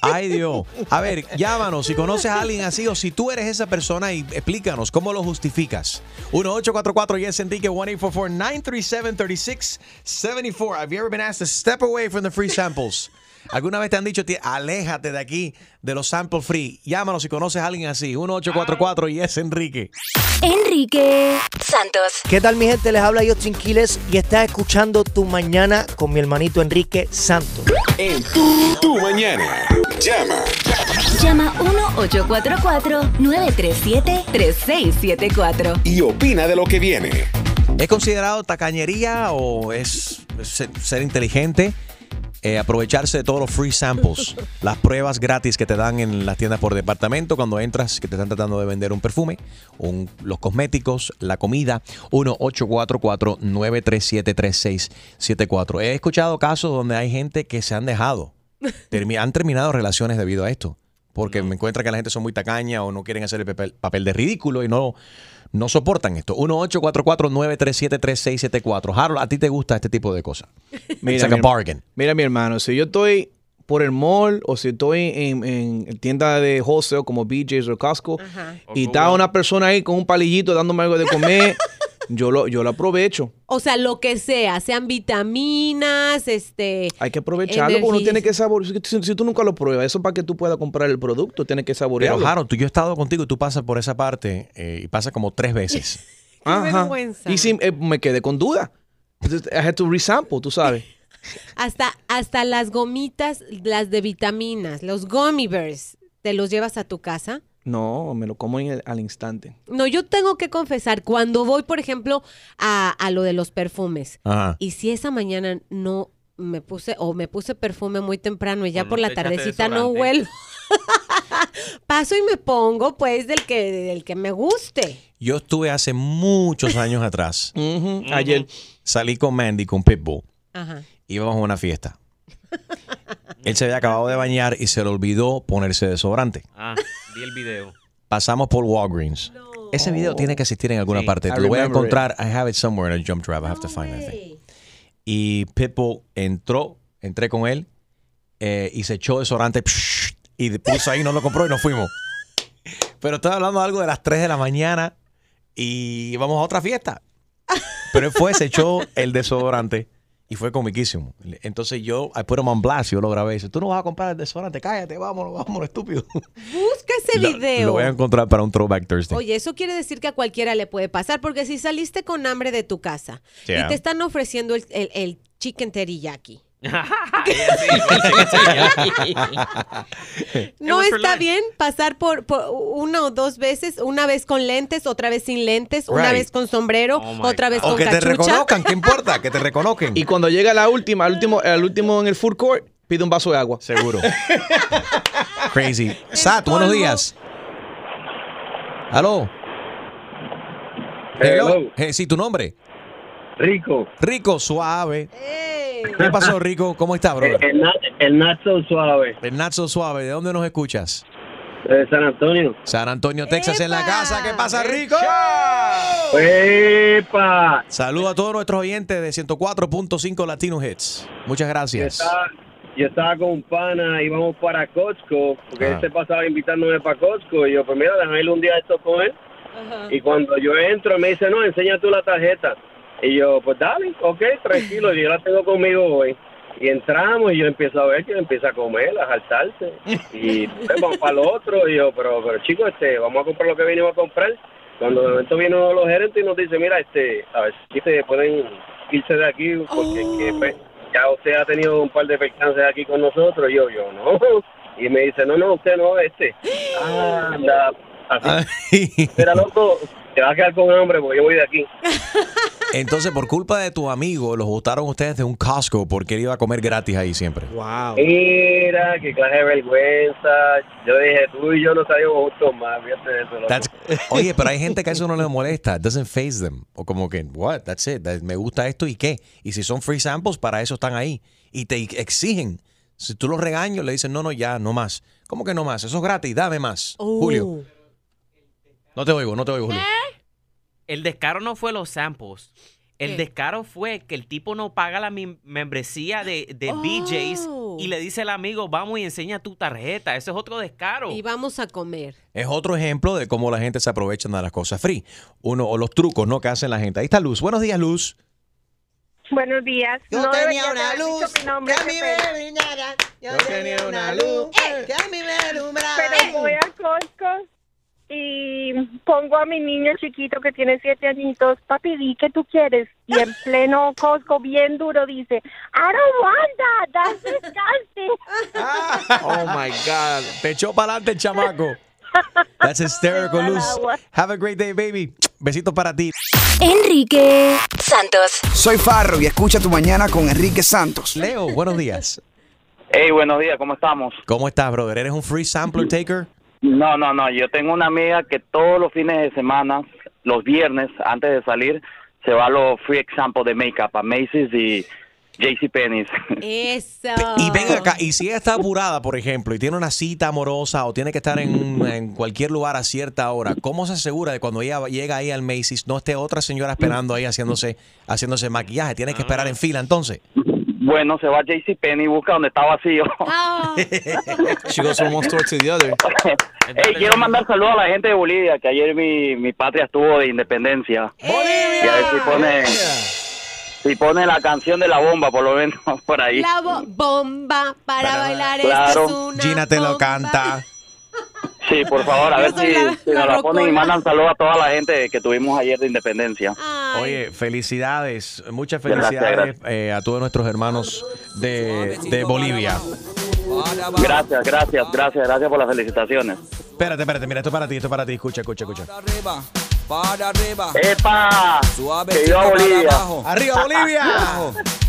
Ay Dios. A ver, llámanos si conoces a alguien así o si tú eres esa persona y explícanos cómo lo justificas. 1-844 yes Enrique 1-844-937-3674. Have you ever been asked to step away from the free samples? ¿Alguna vez te han dicho, "Tí- aléjate de aquí, de los sample free? Llámanos si conoces a alguien así. 1-844 yes Enrique. Enrique Santos. ¿Qué tal mi gente? Les habla Justin Quiles y estás escuchando Tu Mañana con mi hermanito Enrique Santos. En tu, tu mañana. Llama. Llama 1-844-937-3674. Y opina de lo que viene. ¿Es considerado tacañería o es ser, ser inteligente? Eh, aprovecharse de todos los free samples, <laughs> las pruebas gratis que te dan en las tiendas por departamento cuando entras, que te están tratando de vender un perfume, un- los cosméticos, la comida. 1-844-937-3674. He escuchado casos donde hay gente que se han dejado, termi- han terminado relaciones debido a esto, porque me encuentra que la gente son muy tacaña o no quieren hacer el papel, papel de ridículo y no, no soportan esto. 1-844-937-3674. Harold, ¿a ti te gusta este tipo de cosas? It's like mi a bargain. Mira, mi hermano, si yo estoy por el mall o si estoy en, en tienda de wholesale como BJ's o Costco y está una persona ahí con un palillito dándome algo de comer, <laughs> yo lo, yo lo aprovecho. O sea, lo que sea, sean vitaminas, este... Hay que aprovecharlo porque uno tiene que saborear. Si, si tú nunca lo pruebas, eso para que tú puedas comprar el producto, tienes que saborearlo. Pero Harold, tú, yo he estado contigo y tú pasas por esa parte eh, y pasas como tres veces. <laughs> Ajá. Y si eh, me quedé con duda. Entonces, I had to resample, tú sabes. <laughs> Hasta, hasta las gomitas, las de vitaminas, los gummy bears, ¿te los llevas a tu casa? No, me lo como en el- al instante. No, yo tengo que confesar, cuando voy, por ejemplo, a, a lo de los perfumes, Ajá. y si esa mañana no me puse, o me puse perfume muy temprano y ya por la tardecita no huelo, <laughs> paso y me pongo, pues, del que, del que me guste. Yo estuve hace muchos años atrás. Ayer. Salí con Mandy, con Pitbull. Ajá. Íbamos a una fiesta. Él se había acabado de bañar y se le olvidó ponerse desodorante. Ah, vi el video. Pasamos por Walgreens. Ese video tiene que existir en alguna Sí, parte. I Lo voy a encontrar. I have it somewhere in a jump drive. I have to find that thing. Y Pitbull entró, entré con él eh, y se echó desodorante psh, y puso ahí, no lo compró y nos fuimos. Pero estoy hablando de algo de las 3 de la mañana y vamos a otra fiesta. Pero él fue, se echó el desodorante y fue comiquísimo. Entonces yo, I put him on blast, yo lo grabé y dice, tú no vas a comprar el desodorante, cállate, vámonos, vámonos, estúpido. Busca ese Lo- video. Lo voy a encontrar para un Throwback Thursday. Oye, eso quiere decir que a cualquiera le puede pasar, porque si saliste con hambre de tu casa Yeah. y te están ofreciendo el, el- el chicken teriyaki, <laughs> no está bien pasar por, por una o dos veces, una vez con lentes, otra vez sin lentes, una vez con sombrero, Oh otra vez o con que te cachucha. reconozcan, ¿qué <laughs> importa? Que te reconozcan. Y cuando llega la última, al último, al último en el food court, pide un vaso de agua. Seguro. <laughs> Crazy. Sat, buenos días. Aló. Hello. Eh, sí, tu nombre. Rico. Rico, suave. ¿Qué pasó, Rico? ¿Cómo estás, brother? El, el Nacho Suave. El Nacho Suave. ¿De dónde nos escuchas? De San Antonio. San Antonio, Texas, en la casa. ¿Qué pasa, Rico? ¡Epa! Saludos a todos nuestros oyentes de 104.5 Latino Hits. Muchas Yo gracias. estaba, yo estaba con un pana, íbamos para Costco, porque Ah. él se pasaba invitándome para Costco. Y yo, pues mira, déjame ir un día a esto con él. Y cuando yo entro, me dice, no, enseña tú la tarjeta. Y yo, pues dale, ok, tranquilo, yo la tengo conmigo hoy. Y entramos y yo empiezo a ver que empieza a comer, a saltarse. Y pues, vamos para lo otro. Y yo, pero, pero chicos, este, vamos a comprar lo que vinimos a comprar. Cuando de momento viene uno de los gerentes y nos dice, mira, este, a ver si se pueden irse de aquí, porque que, pues, ya usted ha tenido un par de percances aquí con nosotros. Y yo, yo, no. Y me dice, no, no, usted no, este. Anda, así. Mira, loco, te vas a quedar con hambre porque yo voy de aquí. Entonces, por culpa de tu amigo, los gustaron ustedes de un Costco porque él iba a comer gratis ahí siempre. Wow. Mira, qué clase de vergüenza. Yo dije, tú y yo no salimos juntos más. Fíjate de eso, loco. That's- oye, pero hay gente que eso no les molesta. It doesn't phase them. O como que, what? That's it. That- me gusta esto y qué. Y si son free samples, para eso están ahí. Y te exigen Si tú los regaños, le dices, no, no, ya, no más. ¿Cómo que no más? Eso es gratis, dame más. Julio. No te oigo, no te oigo, Julio. El descaro no fue los samples. El ¿Qué? descaro fue que el tipo no paga la membresía de, de Oh. BJ's y le dice al amigo, vamos y enseña tu tarjeta. Ese es otro descaro. Y vamos a comer. Es otro ejemplo de cómo la gente se aprovecha de las cosas free. Uno, o los trucos, ¿no? Que hacen la gente. Ahí está Luz. Buenos días, Luz. Buenos días. Yo no tenía una luz mi nombre, que a qué mí pena. me brillara. Yo, Yo tenía una luz que a mí me alumbraba. Pero voy a Costco y pongo a mi niño chiquito que tiene siete añitos, papi, di que tú quieres. Y en pleno Costco, bien duro, dice, I don't want that, that's disgusting. Oh my God. Te echó para adelante el chamaco. That's hysterical, Luz. Have a great day, baby. Besitos para ti. Enrique Santos. Soy Farro y escucha tu mañana con Enrique Santos. Leo, buenos días. Hey, buenos días, ¿cómo estamos? ¿Cómo estás, brother? ¿Eres un free sampler taker? No, no, no, yo tengo una amiga que todos los fines de semana, los viernes, antes de salir, se va a los free examples de makeup a Macy's y JCPenney's. Eso. Y ven acá, y si ella está apurada, por ejemplo, y tiene una cita amorosa o tiene que estar en, en cualquier lugar a cierta hora, ¿cómo se asegura de cuando ella llega ahí al Macy's no esté otra señora esperando ahí haciéndose, haciéndose maquillaje? Tiene que esperar en fila entonces. Bueno, se va a JCPenney y busca donde está vacío. <laughs> <laughs> She goes from one store to the other. <laughs> Hey, quiero mandar saludos a la gente de Bolivia, que ayer mi, mi patria estuvo de independencia. Y a ver si pone, si pone la canción de la bomba, por lo menos, por ahí. La bo- bomba para, bailar. Claro. Esta es una Gina te lo bomba. canta. Sí, por favor, a Yo ver si, la- si nos la la ponen y mandan saludos a toda la gente que tuvimos ayer de independencia. Oye, felicidades, muchas Gracias, felicidades eh, a todos nuestros hermanos de, de Bolivia. Gracias, gracias, gracias, gracias por las felicitaciones. Espérate, espérate, mira, esto es para ti, esto es para ti, escucha, escucha, escucha. Para arriba. ¡Epa! Suave. Que viva Bolivia. ¡Arriba, Bolivia!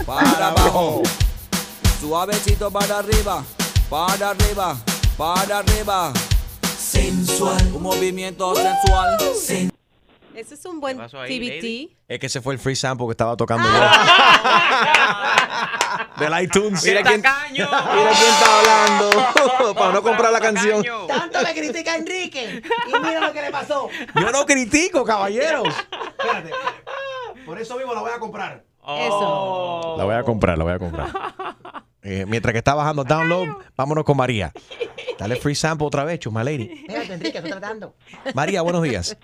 Para abajo. Suavecito para arriba. Para arriba. Para arriba. Sensual. Un movimiento sensual. Ese es un buen ahí, TBT. Es que ese fue el free sample que estaba tocando yo. <laughs> Del iTunes. Mira quién, mira quién está hablando <laughs> <laughs> para no comprar la canción. Tanto me critica Enrique. Y mira lo que le pasó. Yo no critico, caballeros. Espérate. Por eso mismo la voy a comprar. Eso. La voy a comprar, la voy a comprar. Eh, mientras que está bajando download, vámonos con María. <laughs> Dale free sample otra vez, Chusma Lady. Espérate, Enrique, estoy tratando. María, buenos días.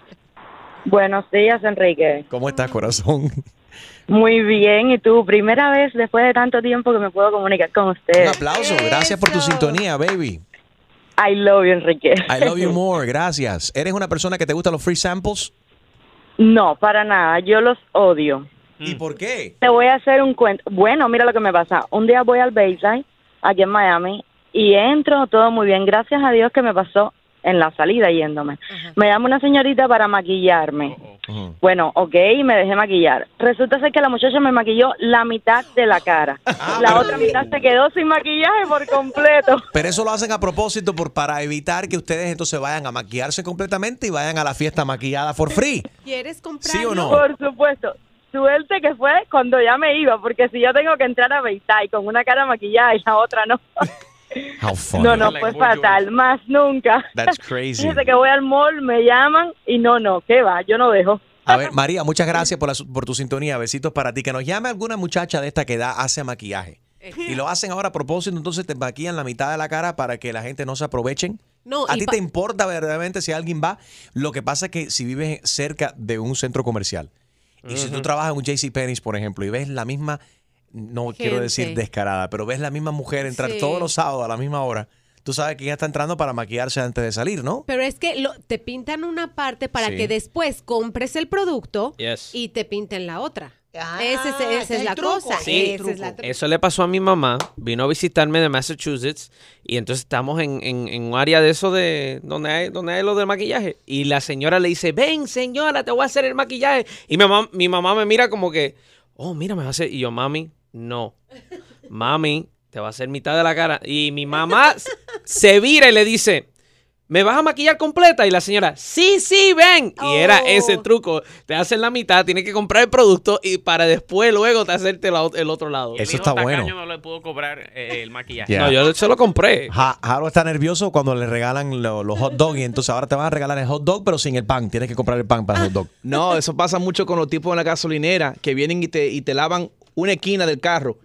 Buenos días, Enrique. ¿Cómo estás, corazón? Muy bien. ¿Y tú? Primera vez después de tanto tiempo que me puedo comunicar con usted. Un aplauso. Gracias por tu sintonía, baby. I love you, Enrique. I love you more. Gracias. ¿Eres una persona que te gustan los free samples? No, para nada. Yo los odio. ¿Y por qué? Te voy a hacer un cuento. Bueno, mira lo que me pasa. Un día voy al Bayside, aquí en Miami, y entro, todo muy bien. Gracias a Dios que me pasó en la salida yéndome. Me llama una señorita para maquillarme. Bueno, ok, me dejé maquillar. Resulta ser que la muchacha me maquilló la mitad de la cara. la otra mitad se quedó sin maquillaje por completo. Pero eso lo hacen a propósito por, para evitar que ustedes entonces vayan a maquillarse completamente y vayan a la fiesta maquillada for free. ¿Quieres comprar? ¿Sí o no? Por supuesto. Suerte que fue cuando ya me iba, porque si yo tengo que entrar a Bayside con una cara maquillada y la otra no. <laughs> How funny. No, no, fue fatal, más nunca. That's <laughs> crazy. Fíjese que voy al mall, me llaman y no, no, ¿qué va? Yo no dejo. A ver, María, muchas gracias por, la su- por tu sintonía. Besitos para ti. Que nos llame alguna muchacha de esta que da, hace maquillaje. Y lo hacen ahora a propósito, entonces te maquillan la mitad de la cara para que la gente no se aprovechen. No, ¿A ti te importa verdaderamente si alguien va? Lo que pasa es que si vives cerca de un centro comercial y si tú trabajas en un JCPenney's, por ejemplo, y ves la misma, no quiero decir descarada, pero ves la misma mujer entrar Sí. todos los sábados a la misma hora, tú sabes que ella está entrando para maquillarse antes de salir, ¿no? Pero es que lo- te pintan una parte para Sí. que después compres el producto Yes. y te pinten la otra. Ah, Ese esa es la truco. cosa. Sí, esa es la tru- Eso le pasó a mi mamá. Vino a visitarme de Massachusetts y entonces estamos en, en- en un área de eso de donde hay, donde hay lo del maquillaje. Y la señora le dice, ven señora, te voy a hacer el maquillaje. Y mi mamá, mi mamá me mira como que, oh, mira, me va a hacer. Y yo, mami, no. Mami, te va a hacer mitad de la cara. Y mi mamá <laughs> se vira y le dice, ¿me vas a maquillar completa? Y la señora, sí, sí, ven. Y era Oh. ese truco. Te hacen la mitad, tienes que comprar el producto y para después luego te hacerte la el otro lado. Eso está bueno. no le pudo cobrar eh, el maquillaje. Yeah. No, yo se lo compré. Ja- Jaro está nervioso cuando le regalan lo- los hot dogs y entonces ahora te van a regalar el hot dog pero sin el pan. Tienes que comprar el pan para el hot dog. No, eso pasa mucho con los tipos en la gasolinera que vienen y te, y te lavan una esquina del carro.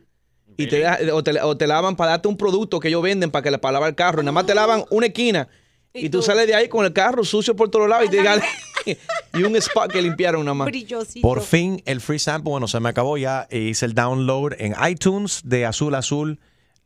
Y te, o, te, o te lavan para darte un producto que ellos venden para que le para lavar el carro. Y nada más te lavan una esquina. Y, tú sales de ahí con el carro sucio por todos lados y te digan- <laughs> y un spot que limpiaron nada más. Por fin el free sample, bueno, se me acabó ya. e Hice el download en iTunes de Azul Azul,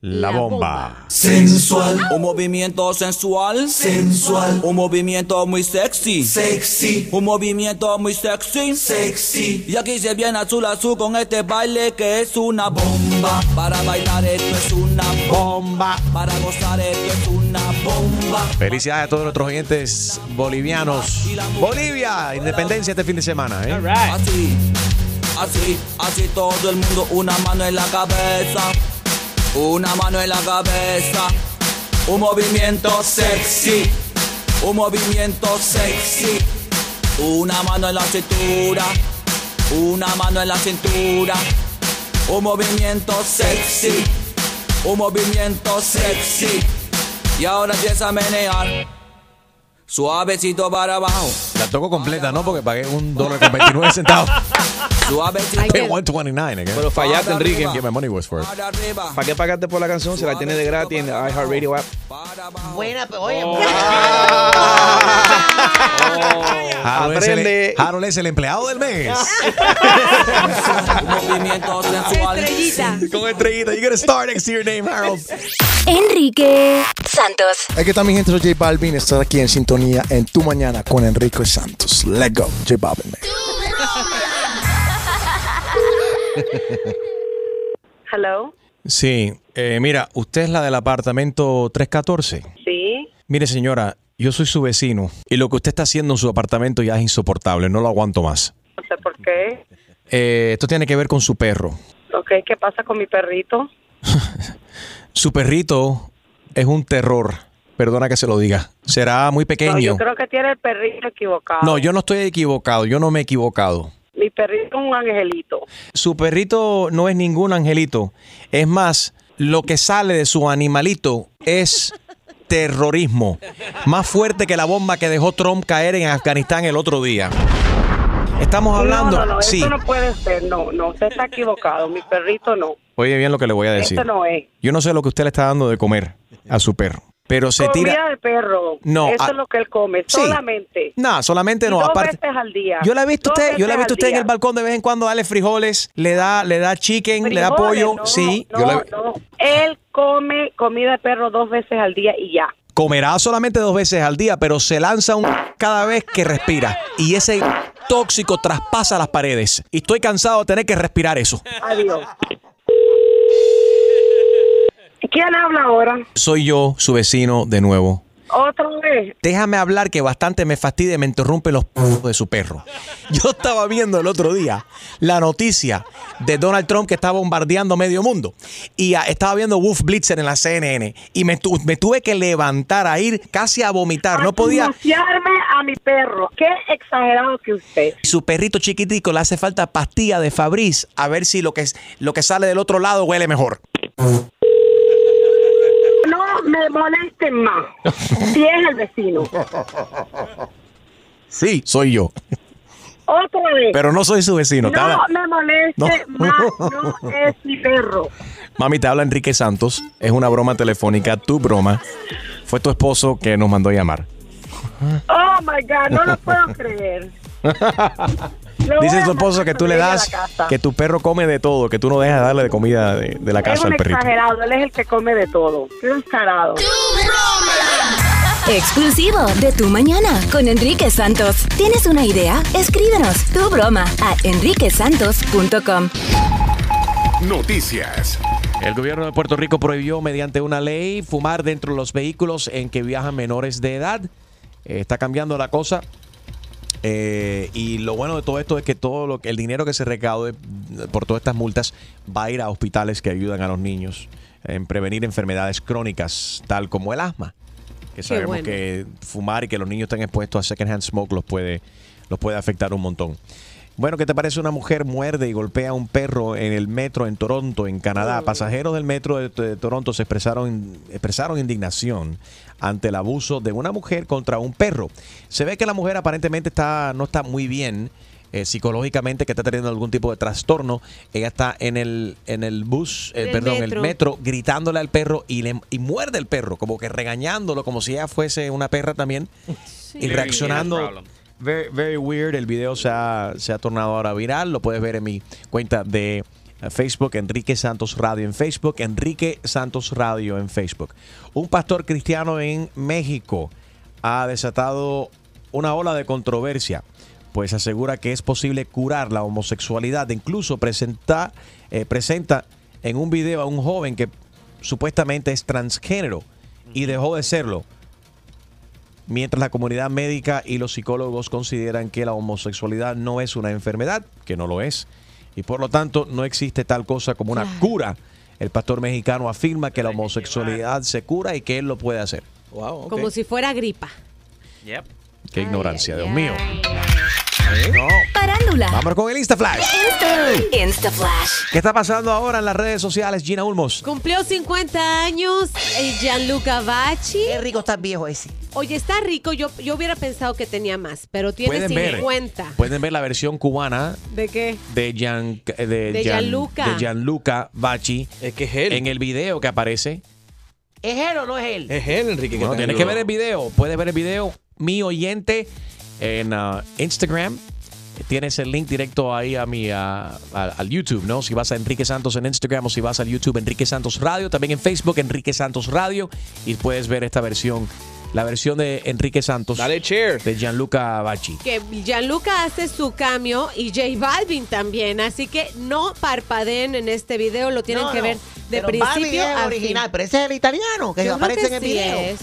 La, bomba. Sensual. Un movimiento sensual. Sensual. Un movimiento muy sexy. Sexy. Un movimiento muy sexy. Sexy. Y aquí se viene azul azul con este baile que es una bomba. Para bailar esto es una bomba. Para gozar esto es una bomba. Felicidades a todos nuestros oyentes bolivianos. Bolivia, independencia este fin de semana. ¿eh? Así, así, así todo el mundo, una mano en la cabeza, una mano en la cabeza, un movimiento sexy, un movimiento sexy, una mano en la cintura, una mano en la cintura, un movimiento sexy, un movimiento sexy, y ahora empieza a menear, suavecito para abajo. La toco completa, ¿no? Porque pagué un dólar con 29 centavos. <laughs> Suavecito. Pay 129 again. Pero fallaste, Enrique. Get my money was for it. ¿Para qué pagaste por la canción? Se la tiene de gratis en iHeartRadio app. Buena, pero oye. <laughs> Harold es, el, Aprende. Harold es el empleado del mes. <laughs> Estrellita. Con estrellita. You gotta start next to your name, Harold. Enrique Santos. Aquí está mi gente, soy J Balvin. Estás aquí en sintonía en Tu Mañana con Enrique Santos. Let's go, J Balvin. man. Hello. Sí, eh, mira, usted es la del apartamento 314. Sí. Mire, señora, yo soy su vecino y lo que usted está haciendo en su apartamento ya es insoportable, no lo aguanto más. No sé por qué. Eh, esto tiene que ver con su perro. Ok, ¿qué pasa con mi perrito? <laughs> Su perrito es un terror, perdona que se lo diga. Será muy No, pequeño. yo creo que tiene el perrito equivocado. No, yo no estoy equivocado, yo no me he equivocado. Mi perrito es un angelito. Su perrito no es ningún angelito. Es más, lo que sale de su animalito es terrorismo. Más fuerte que la bomba que dejó Trump caer en Afganistán el otro día. Estamos hablando... No, no, no, sí. eso no puede ser. No, no, usted está equivocado. Mi perrito no. Oye bien lo que le voy a decir. Eso no es. Yo no sé lo que usted le está dando de comer a su perro, pero se Comida tira... de perro. No, Eso ah, es lo que él come. sí. Solamente. No, solamente Y no, dos aparte... veces al día. Yo la he visto Dos usted, yo la he visto usted en el balcón de vez en cuando darle frijoles, le da, le da chicken, le da pollo, no, sí. No, yo la- no. Él come comida de perro dos veces al día y ya. comerá solamente dos veces al día, pero se lanza un cada vez que respira. Y ese tóxico traspasa las paredes. Y estoy cansado de tener que respirar eso. Adiós. ¿Quién habla ahora? Soy yo, su vecino, de nuevo. Otra vez. Déjame hablar que bastante me fastidia y me interrumpe los p de su perro. <laughs> Yo estaba viendo el otro día la noticia de Donald Trump que está bombardeando medio mundo. Y ah, estaba viendo Wolf Blitzer en la CNN. Y me, tu- me tuve que levantar a ir casi a vomitar. No podía. A mi perro. Qué exagerado que usted. Su perrito chiquitico le hace falta pastilla de Fabriz a ver si lo que, lo que sale del otro lado huele mejor. Me molesten más. <laughs> Si es el vecino. Sí, soy yo. Otra vez. Pero no soy su vecino. No habla- me moleste No. más. No es mi perro. Mami, te habla Enrique Santos. Es una broma telefónica, tu broma. Fue tu esposo que nos mandó a llamar. Oh my God, no lo puedo creer. <laughs> Dice tu esposo que tú le das, que tu perro come de todo, que tú no dejas de darle de comida de, de la Es casa un al perrito. exagerado, él es el que come de todo. Qué descarado. Exclusivo de Tu Mañana con Enrique Santos. ¿Tienes una idea? Escríbenos tu broma a enriquesantos.com. Noticias. El gobierno de Puerto Rico prohibió mediante una ley fumar dentro de los vehículos en que viajan menores de edad. Está cambiando la cosa. Eh, y lo bueno de todo esto es que todo lo que el dinero que se recaude por todas estas multas va a ir a hospitales que ayudan a los niños en prevenir enfermedades crónicas, tal como el asma, Que sabemos bueno. que fumar y que los niños están expuestos a secondhand smoke los puede, los puede afectar un montón. Bueno, ¿qué te parece? Una mujer muerde y golpea a un perro en el metro en Toronto, en Canadá. Pasajeros del metro de, de Toronto se expresaron, expresaron indignación ante el abuso de una mujer contra un perro. Se ve que la mujer aparentemente está, no está muy bien eh, psicológicamente, que está teniendo algún tipo de trastorno. Ella está en el, en el bus, eh, perdón, metro. el metro, gritándole al perro y, le, y muerde el perro, como que regañándolo, como si ella fuese una perra también. <laughs> Y Very reaccionando. Very, very weird. El video se ha, se ha tornado ahora viral. Lo puedes ver en mi cuenta de eh, Facebook, Enrique Santos Radio en Facebook, Enrique Santos Radio en Facebook. Un pastor cristiano en México ha desatado una ola de controversia, pues asegura que es posible curar la homosexualidad. Incluso presenta, eh, presenta en un video a un joven que supuestamente es transgénero y dejó de serlo mientras la comunidad médica y los psicólogos consideran que la homosexualidad no es una enfermedad, que no lo es, y por lo tanto no existe tal cosa como una cura. El pastor mexicano afirma que la homosexualidad se cura y que él lo puede hacer. Wow, Como si fuera gripa. Yep. Qué ignorancia, Dios mío. Parándula. Vamos con el InstaFlash. Instaflash. ¿Qué está pasando ahora en las redes sociales, Gina Ulmos? Cumplió 50 años eh, Gianluca Bacci. Qué rico está viejo ese. Oye, está rico. Yo, yo hubiera pensado que tenía más, pero tiene Pueden ver, 50. pueden ver la versión cubana ¿De qué? de, Gian, de, De Gian- Gianluca. de Gianluca Bacci. Es que es él. En el video que aparece. ¿Es él o no es él? Es él, Enrique. Bueno, tienes en que ver el video. Puedes ver el video, mi oyente, en uh, Instagram. Tienes el link directo ahí a mi, a- a- al YouTube, ¿no? Si vas a Enrique Santos en Instagram o si vas al YouTube Enrique Santos Radio, también en Facebook Enrique Santos Radio y puedes ver esta versión, la versión de Enrique Santos. Dale share. De Gianluca Bacci. Que Gianluca hace su cambio y J Balvin también. Así que no parpadeen en este video. Lo tienen No, que no, ver de pero Balvin principio es a original, fin. pero ese es el italiano que Yo creo aparece en el sí video. es.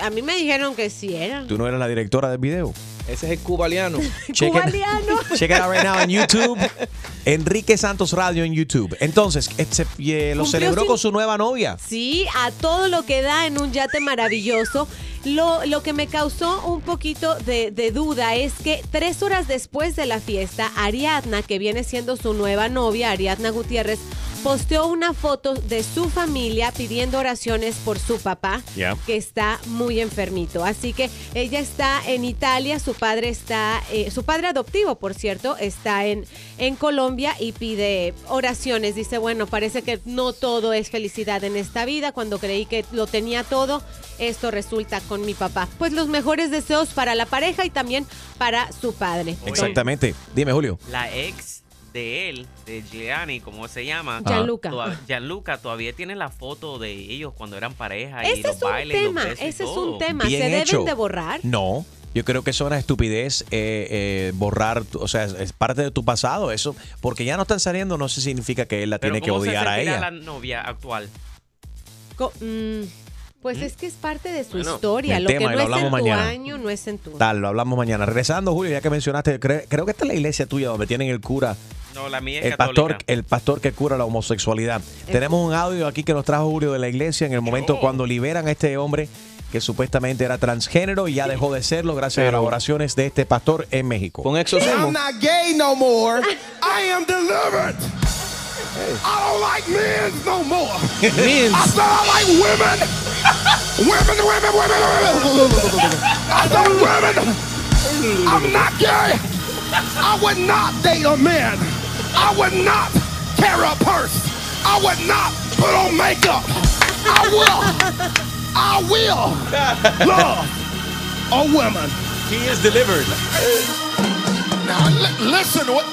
A, a mí me dijeron que sí era. Tú no eres la directora del video. Ese es el cubaliano. <laughs> Check it, Cubaliano. check it out right now en YouTube. <laughs> Enrique Santos Radio en YouTube. Entonces, este, eh, lo celebró con su nueva novia. Sí, a todo lo que da en un yate maravilloso. Lo, lo que me causó un poquito de, de duda es que tres horas después de la fiesta, Ariadna, que viene siendo su nueva novia, Ariadna Gutiérrez, posteó una foto de su familia pidiendo oraciones por su papá, que está muy enfermito. Así que ella está en Italia, su padre está, eh, su padre adoptivo, por cierto, está en, en Colombia y pide oraciones. Dice, bueno, parece que no todo es felicidad en esta vida. Cuando creí que lo tenía todo, esto resulta con mi papá. Pues los mejores deseos para la pareja y también para su padre. Exactamente. Dime, Julio. La ex de él, de Giuliani, como se llama. Gianluca. toda- Gianluca todavía tiene la foto de ellos cuando eran pareja y Ese los es un bailes, los tema, ese es todo. un tema. Bien ¿Se deben hecho. de borrar? No. Yo creo que eso es una estupidez eh, eh, borrar, tu- o sea, es, parte de tu pasado, eso, porque ya no están saliendo, no significa que él la Pero tiene que ¿cómo se odiar a ella. la novia actual? Co- mm, pues es que es parte de su Bueno, historia. el Lo tema, que y no lo es en hablamos tu mañana. año, no es en tu Tal, lo hablamos mañana. Regresando, Julio, ya que mencionaste, cre- creo que esta es la iglesia tuya donde tienen el cura, No, la mía es el pastor, católica. el pastor que cura la homosexualidad. Tenemos un audio aquí que nos trajo Julio de la iglesia en el momento Oh. cuando liberan a este hombre que supuestamente era transgénero y ya dejó de serlo gracias a las oraciones de este pastor en México. Con I'm exorcismo. not gay no more. I am delivered. I don't like men no more. Men's. I said I like women. women, women, women, women. I said women. I'm not gay. I would not date a man. I would not carry a purse. I would not put on makeup. I will. I will <laughs> love a woman. He is delivered. Now li- listen what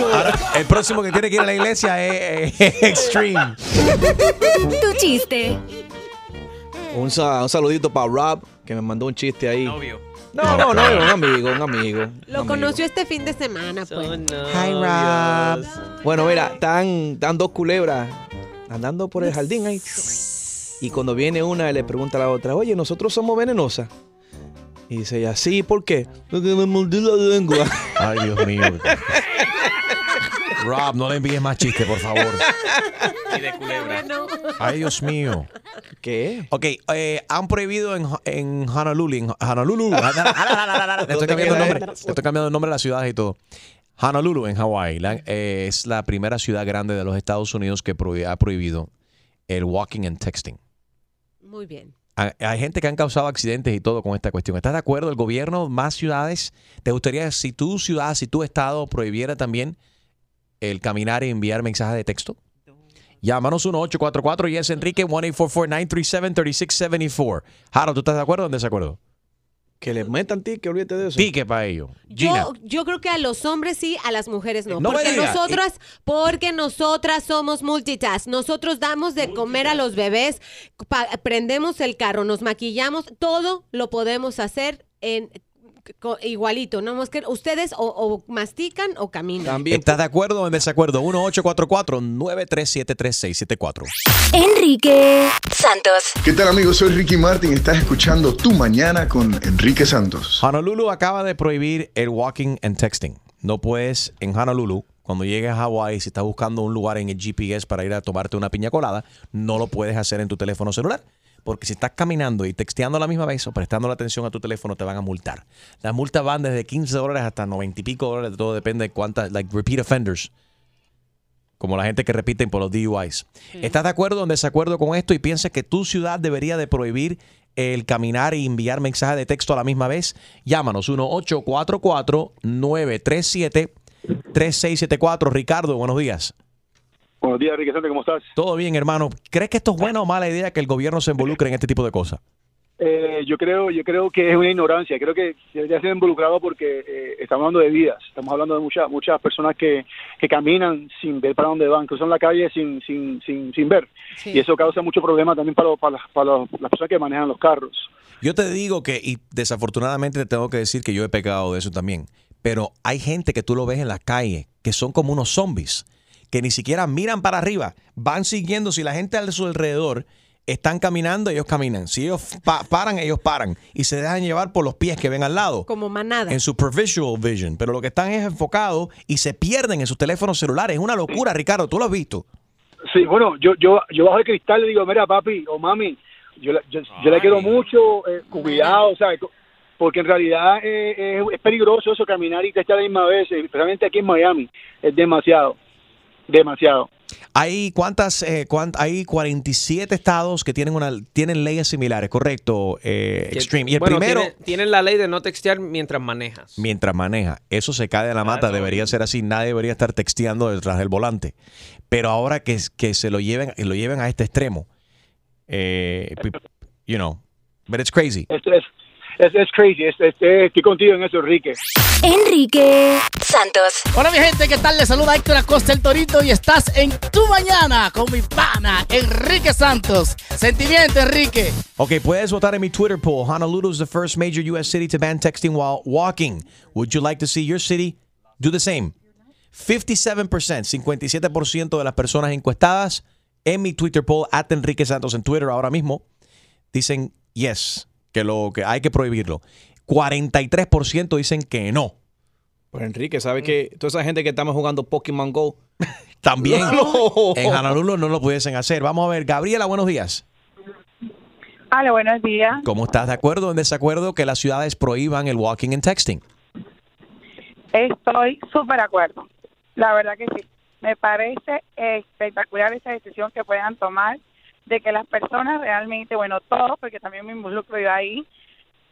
Ahora, el próximo que tiene que ir a la iglesia es, es Extreme. Tu chiste. Un, sa- un saludito para Rob, que me mandó un chiste ahí. Novio. No, no, no, un amigo, un amigo. un Lo amigo. conoció este fin de semana, pues. Hi, Rob. Bueno, mira, están, están dos culebras andando por el jardín ahí. Y cuando viene una, le pregunta a la otra, oye, nosotros somos venenosas. Y dice ella, sí, ¿por qué? Porque me mordí la lengua. <laughs> Ay, Dios mío. Rob, no le envíes más chistes, por favor. Y de culebra. Ay, Dios mío. ¿Qué? Ok, eh, han prohibido en, en Honolulu. En Honolulu. <laughs> Estoy cambiando el nombre. estoy cambiando el nombre de las ciudades y todo. Honolulu, en Hawái, eh, es la primera ciudad grande de los Estados Unidos que prohi- ha prohibido el walking and texting. Muy bien. Hay, gente que han causado accidentes y todo con esta cuestión. ¿Estás de acuerdo? El gobierno, más ciudades. ¿Te gustaría, si tu ciudad, si tu estado prohibiera también el caminar y enviar mensajes de texto? Llámanos 1-844 y es Enrique 1-844-937-3674. Jaro, ¿tú estás de acuerdo o en desacuerdo? Que le metan ticket, olvídate de eso. Tique para ello. Gina. Yo, yo creo que a los hombres sí, a las mujeres no. No me porque diga. nosotras, porque nosotras somos multitask. Nosotros damos de comer a los bebés, pa- prendemos el carro, nos maquillamos, todo lo podemos hacer en igualito. No más que ustedes o, o mastican o caminan. ¿Estás de acuerdo o en desacuerdo? 1-844-937-3674. Enrique Santos. ¿Qué tal amigos? Soy Ricky Martin. Estás escuchando Tu Mañana con Enrique Santos. Honolulu acaba de prohibir el walking and texting. No puedes en Honolulu, cuando llegues a Hawái, si estás buscando un lugar en el GPS para ir a tomarte una piña colada, no lo puedes hacer en tu teléfono celular. Porque si estás caminando y texteando a la misma vez o prestando la atención a tu teléfono, te van a multar. Las multas van desde 15 dólares hasta 90 y pico dólares, todo depende de cuántas, like repeat offenders. Como la gente que repiten por los DUIs. ¿Estás de acuerdo o en desacuerdo con esto y piensas que tu ciudad debería de prohibir el caminar y enviar mensajes de texto a la misma vez? Llámanos 1-844-937-3674. Ricardo, buenos días. Buenos días, Enrique Santos, ¿cómo estás? Todo bien, hermano. ¿Crees que esto es buena o mala idea que el gobierno se involucre en este tipo de cosas? Eh, yo creo yo creo que es una ignorancia. Creo que debería ser involucrado porque eh, estamos hablando de vidas. Estamos hablando de muchas muchas personas que, que caminan sin ver para dónde van, cruzan la calle sin sin sin, sin ver. Sí. Y eso causa mucho problema también para, los- para, las- para los- las personas que manejan los carros. Yo te digo que, y desafortunadamente te tengo que decir que yo he pecado de eso también, pero hay gente que tú lo ves en la calle que son como unos zombies, que ni siquiera miran para arriba, van siguiendo, si la gente a su alrededor están caminando, ellos caminan, si ellos pa- paran, ellos paran, y se dejan llevar por los pies que ven al lado. Como manada. En su peripheral vision, pero lo que están es enfocados y se pierden en sus teléfonos celulares. Es una locura, Ricardo, tú lo has visto. Sí, bueno, yo yo yo bajo el cristal y le digo, mira, papi o mami, yo, la- yo, yo le quiero mucho, eh, cuidado, ¿sabes? Porque en realidad eh, es, es peligroso eso, caminar y estar a la misma vez, eh, especialmente aquí en Miami, es demasiado, demasiado. Hay cuántas, eh, cuán- hay 47 estados que tienen una tienen leyes similares, correcto, eh, Que- Extreme. Y el bueno, primero, tiene- tienen la ley de no textear mientras manejas. mientras maneja, eso se cae de la mata, debería ser así, nadie debería estar texteando detrás del volante. Pero ahora que, que se lo lleven, lo lleven a este extremo, eh, you know, but it's crazy. Es, es, es crazy, es, es- es- estoy contigo en eso, Enrique. Enrique Santos. Hola mi gente, ¿qué tal? Les saluda Héctor Acosta el Torito y estás en Tu Mañana con mi pana Enrique Santos. Sentimiento, Enrique. Ok, puedes votar en mi Twitter poll. Honolulu is the first major U.S. city to ban texting while walking. Would you like to see your city do the same? 57%, 57% de las personas encuestadas en mi Twitter poll, at Enrique Santos en Twitter ahora mismo, dicen yes, que, lo, que hay que prohibirlo. 43% dicen que no. Pues Enrique, ¿sabes que toda esa gente que estamos jugando Pokémon Go? <laughs> También <laughs> No. en Honolulu no lo pudiesen hacer. Vamos a ver, Gabriela, buenos días. Hola, buenos días. ¿Cómo estás? ¿De acuerdo o en desacuerdo que las ciudades prohíban el walking and texting? Estoy súper de acuerdo. La verdad que sí. Me parece espectacular esa decisión que puedan tomar de que las personas realmente, bueno, todos, porque también me involucro yo ahí,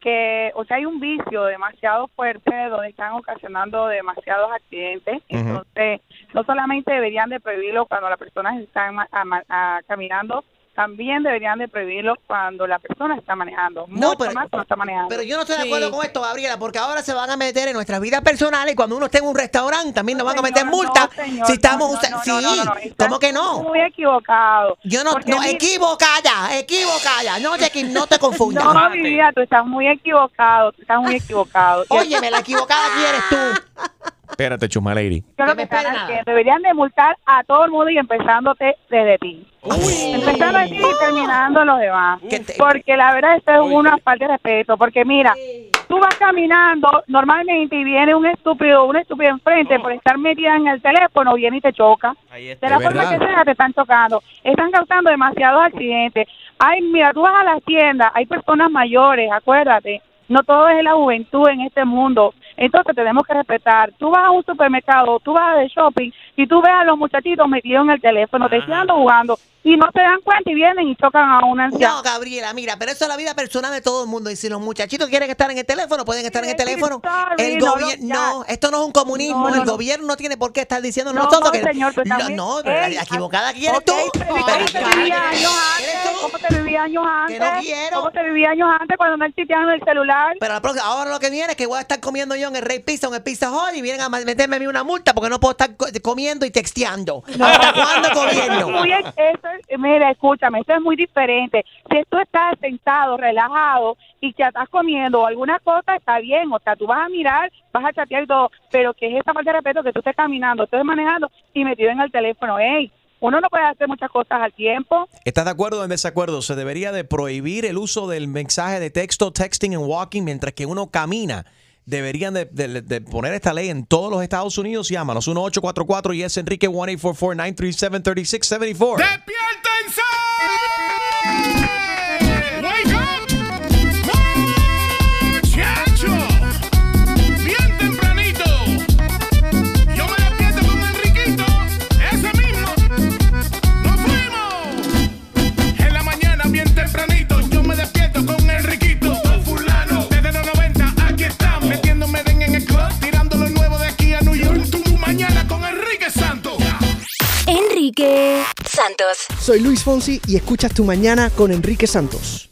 que, o sea, hay un vicio demasiado fuerte donde están ocasionando demasiados accidentes. Entonces, no solamente deberían de prohibirlo cuando las personas están a- a- caminando, también deberían de prohibirlo cuando la persona está manejando. No, Mucho pero- más cuando está manejando. Pero yo no estoy de acuerdo con esto, Gabriela, porque ahora se van a meter en nuestras vidas personales y cuando uno esté en un restaurante también nos van a meter multa señor, si estamos no, no, no, sí, no, no, no, ¿cómo que no? Muy equivocado. Yo no, no, mira- equivocada, equivocada, no te, no te confundas. No, mi vida, tú estás muy equivocado, tú estás muy equivocado. Óyeme, la equivocada aquí eres tú. <laughs> Espérate, Chuma Lady. ¿Qué es lo que están? Deberían de multar a todo el mundo y empezándote desde ti. Empezando a ti y terminando los demás. Porque la verdad esto es una falta de respeto. Porque mira, tú vas caminando normalmente y viene un estúpido, un estúpido enfrente por estar metida en el teléfono, viene y te choca. De la forma que sea, te están chocando. Están causando demasiados accidentes. Ay, mira, tú vas a la tienda, hay personas mayores, acuérdate. No todo es la juventud en este mundo. Entonces tenemos que respetar. Tú vas a un supermercado, tú vas de shopping y tú ves a los muchachitos metidos en el teléfono, deseando jugando y no se dan cuenta y vienen y chocan a una anciana. No, Gabriela, mira, pero eso es la vida personal de todo el mundo. Y si los muchachitos quieren estar en el teléfono, pueden estar en el teléfono. El no, no, esto no es un comunismo. No, no, el no. gobierno no tiene por qué estar diciendo No, nosotros no, que. señor, no, Ey, la equivocada aquí eres ok, tú. pero ¿Cómo se vivía años antes? ¿Cómo se vivía años antes? no quiero. ¿Cómo se vivía años antes cuando no existían el celular? Pero la próxima- ahora lo que viene es que voy a estar comiendo yo en el Rey Pizza o en el Pizza Hut y vienen a meterme a mí una multa porque no puedo estar co- comiendo y texteando. ¿Hasta cuándo gobierno? <laughs> Muy- eso es- mira, escúchame, esto es muy diferente. Si tú estás sentado, relajado y que estás comiendo alguna cosa, está bien. O sea, tú vas a mirar, vas a chatear y todo. Pero que es esta falta de respeto que tú estés caminando, estés manejando y metido en el teléfono. Ey, uno no puede hacer muchas cosas al tiempo. ¿Estás de acuerdo o en desacuerdo? Se debería de prohibir el uso del mensaje de texto, texting and walking mientras que uno camina. Deberían de, poner esta ley en todos los Estados Unidos. Llámanos 1844 y es Enrique 1-844-937-3674. ¡Despiértense! Enrique Santos. Soy Luis Fonsi y escuchas Tu Mañana con Enrique Santos.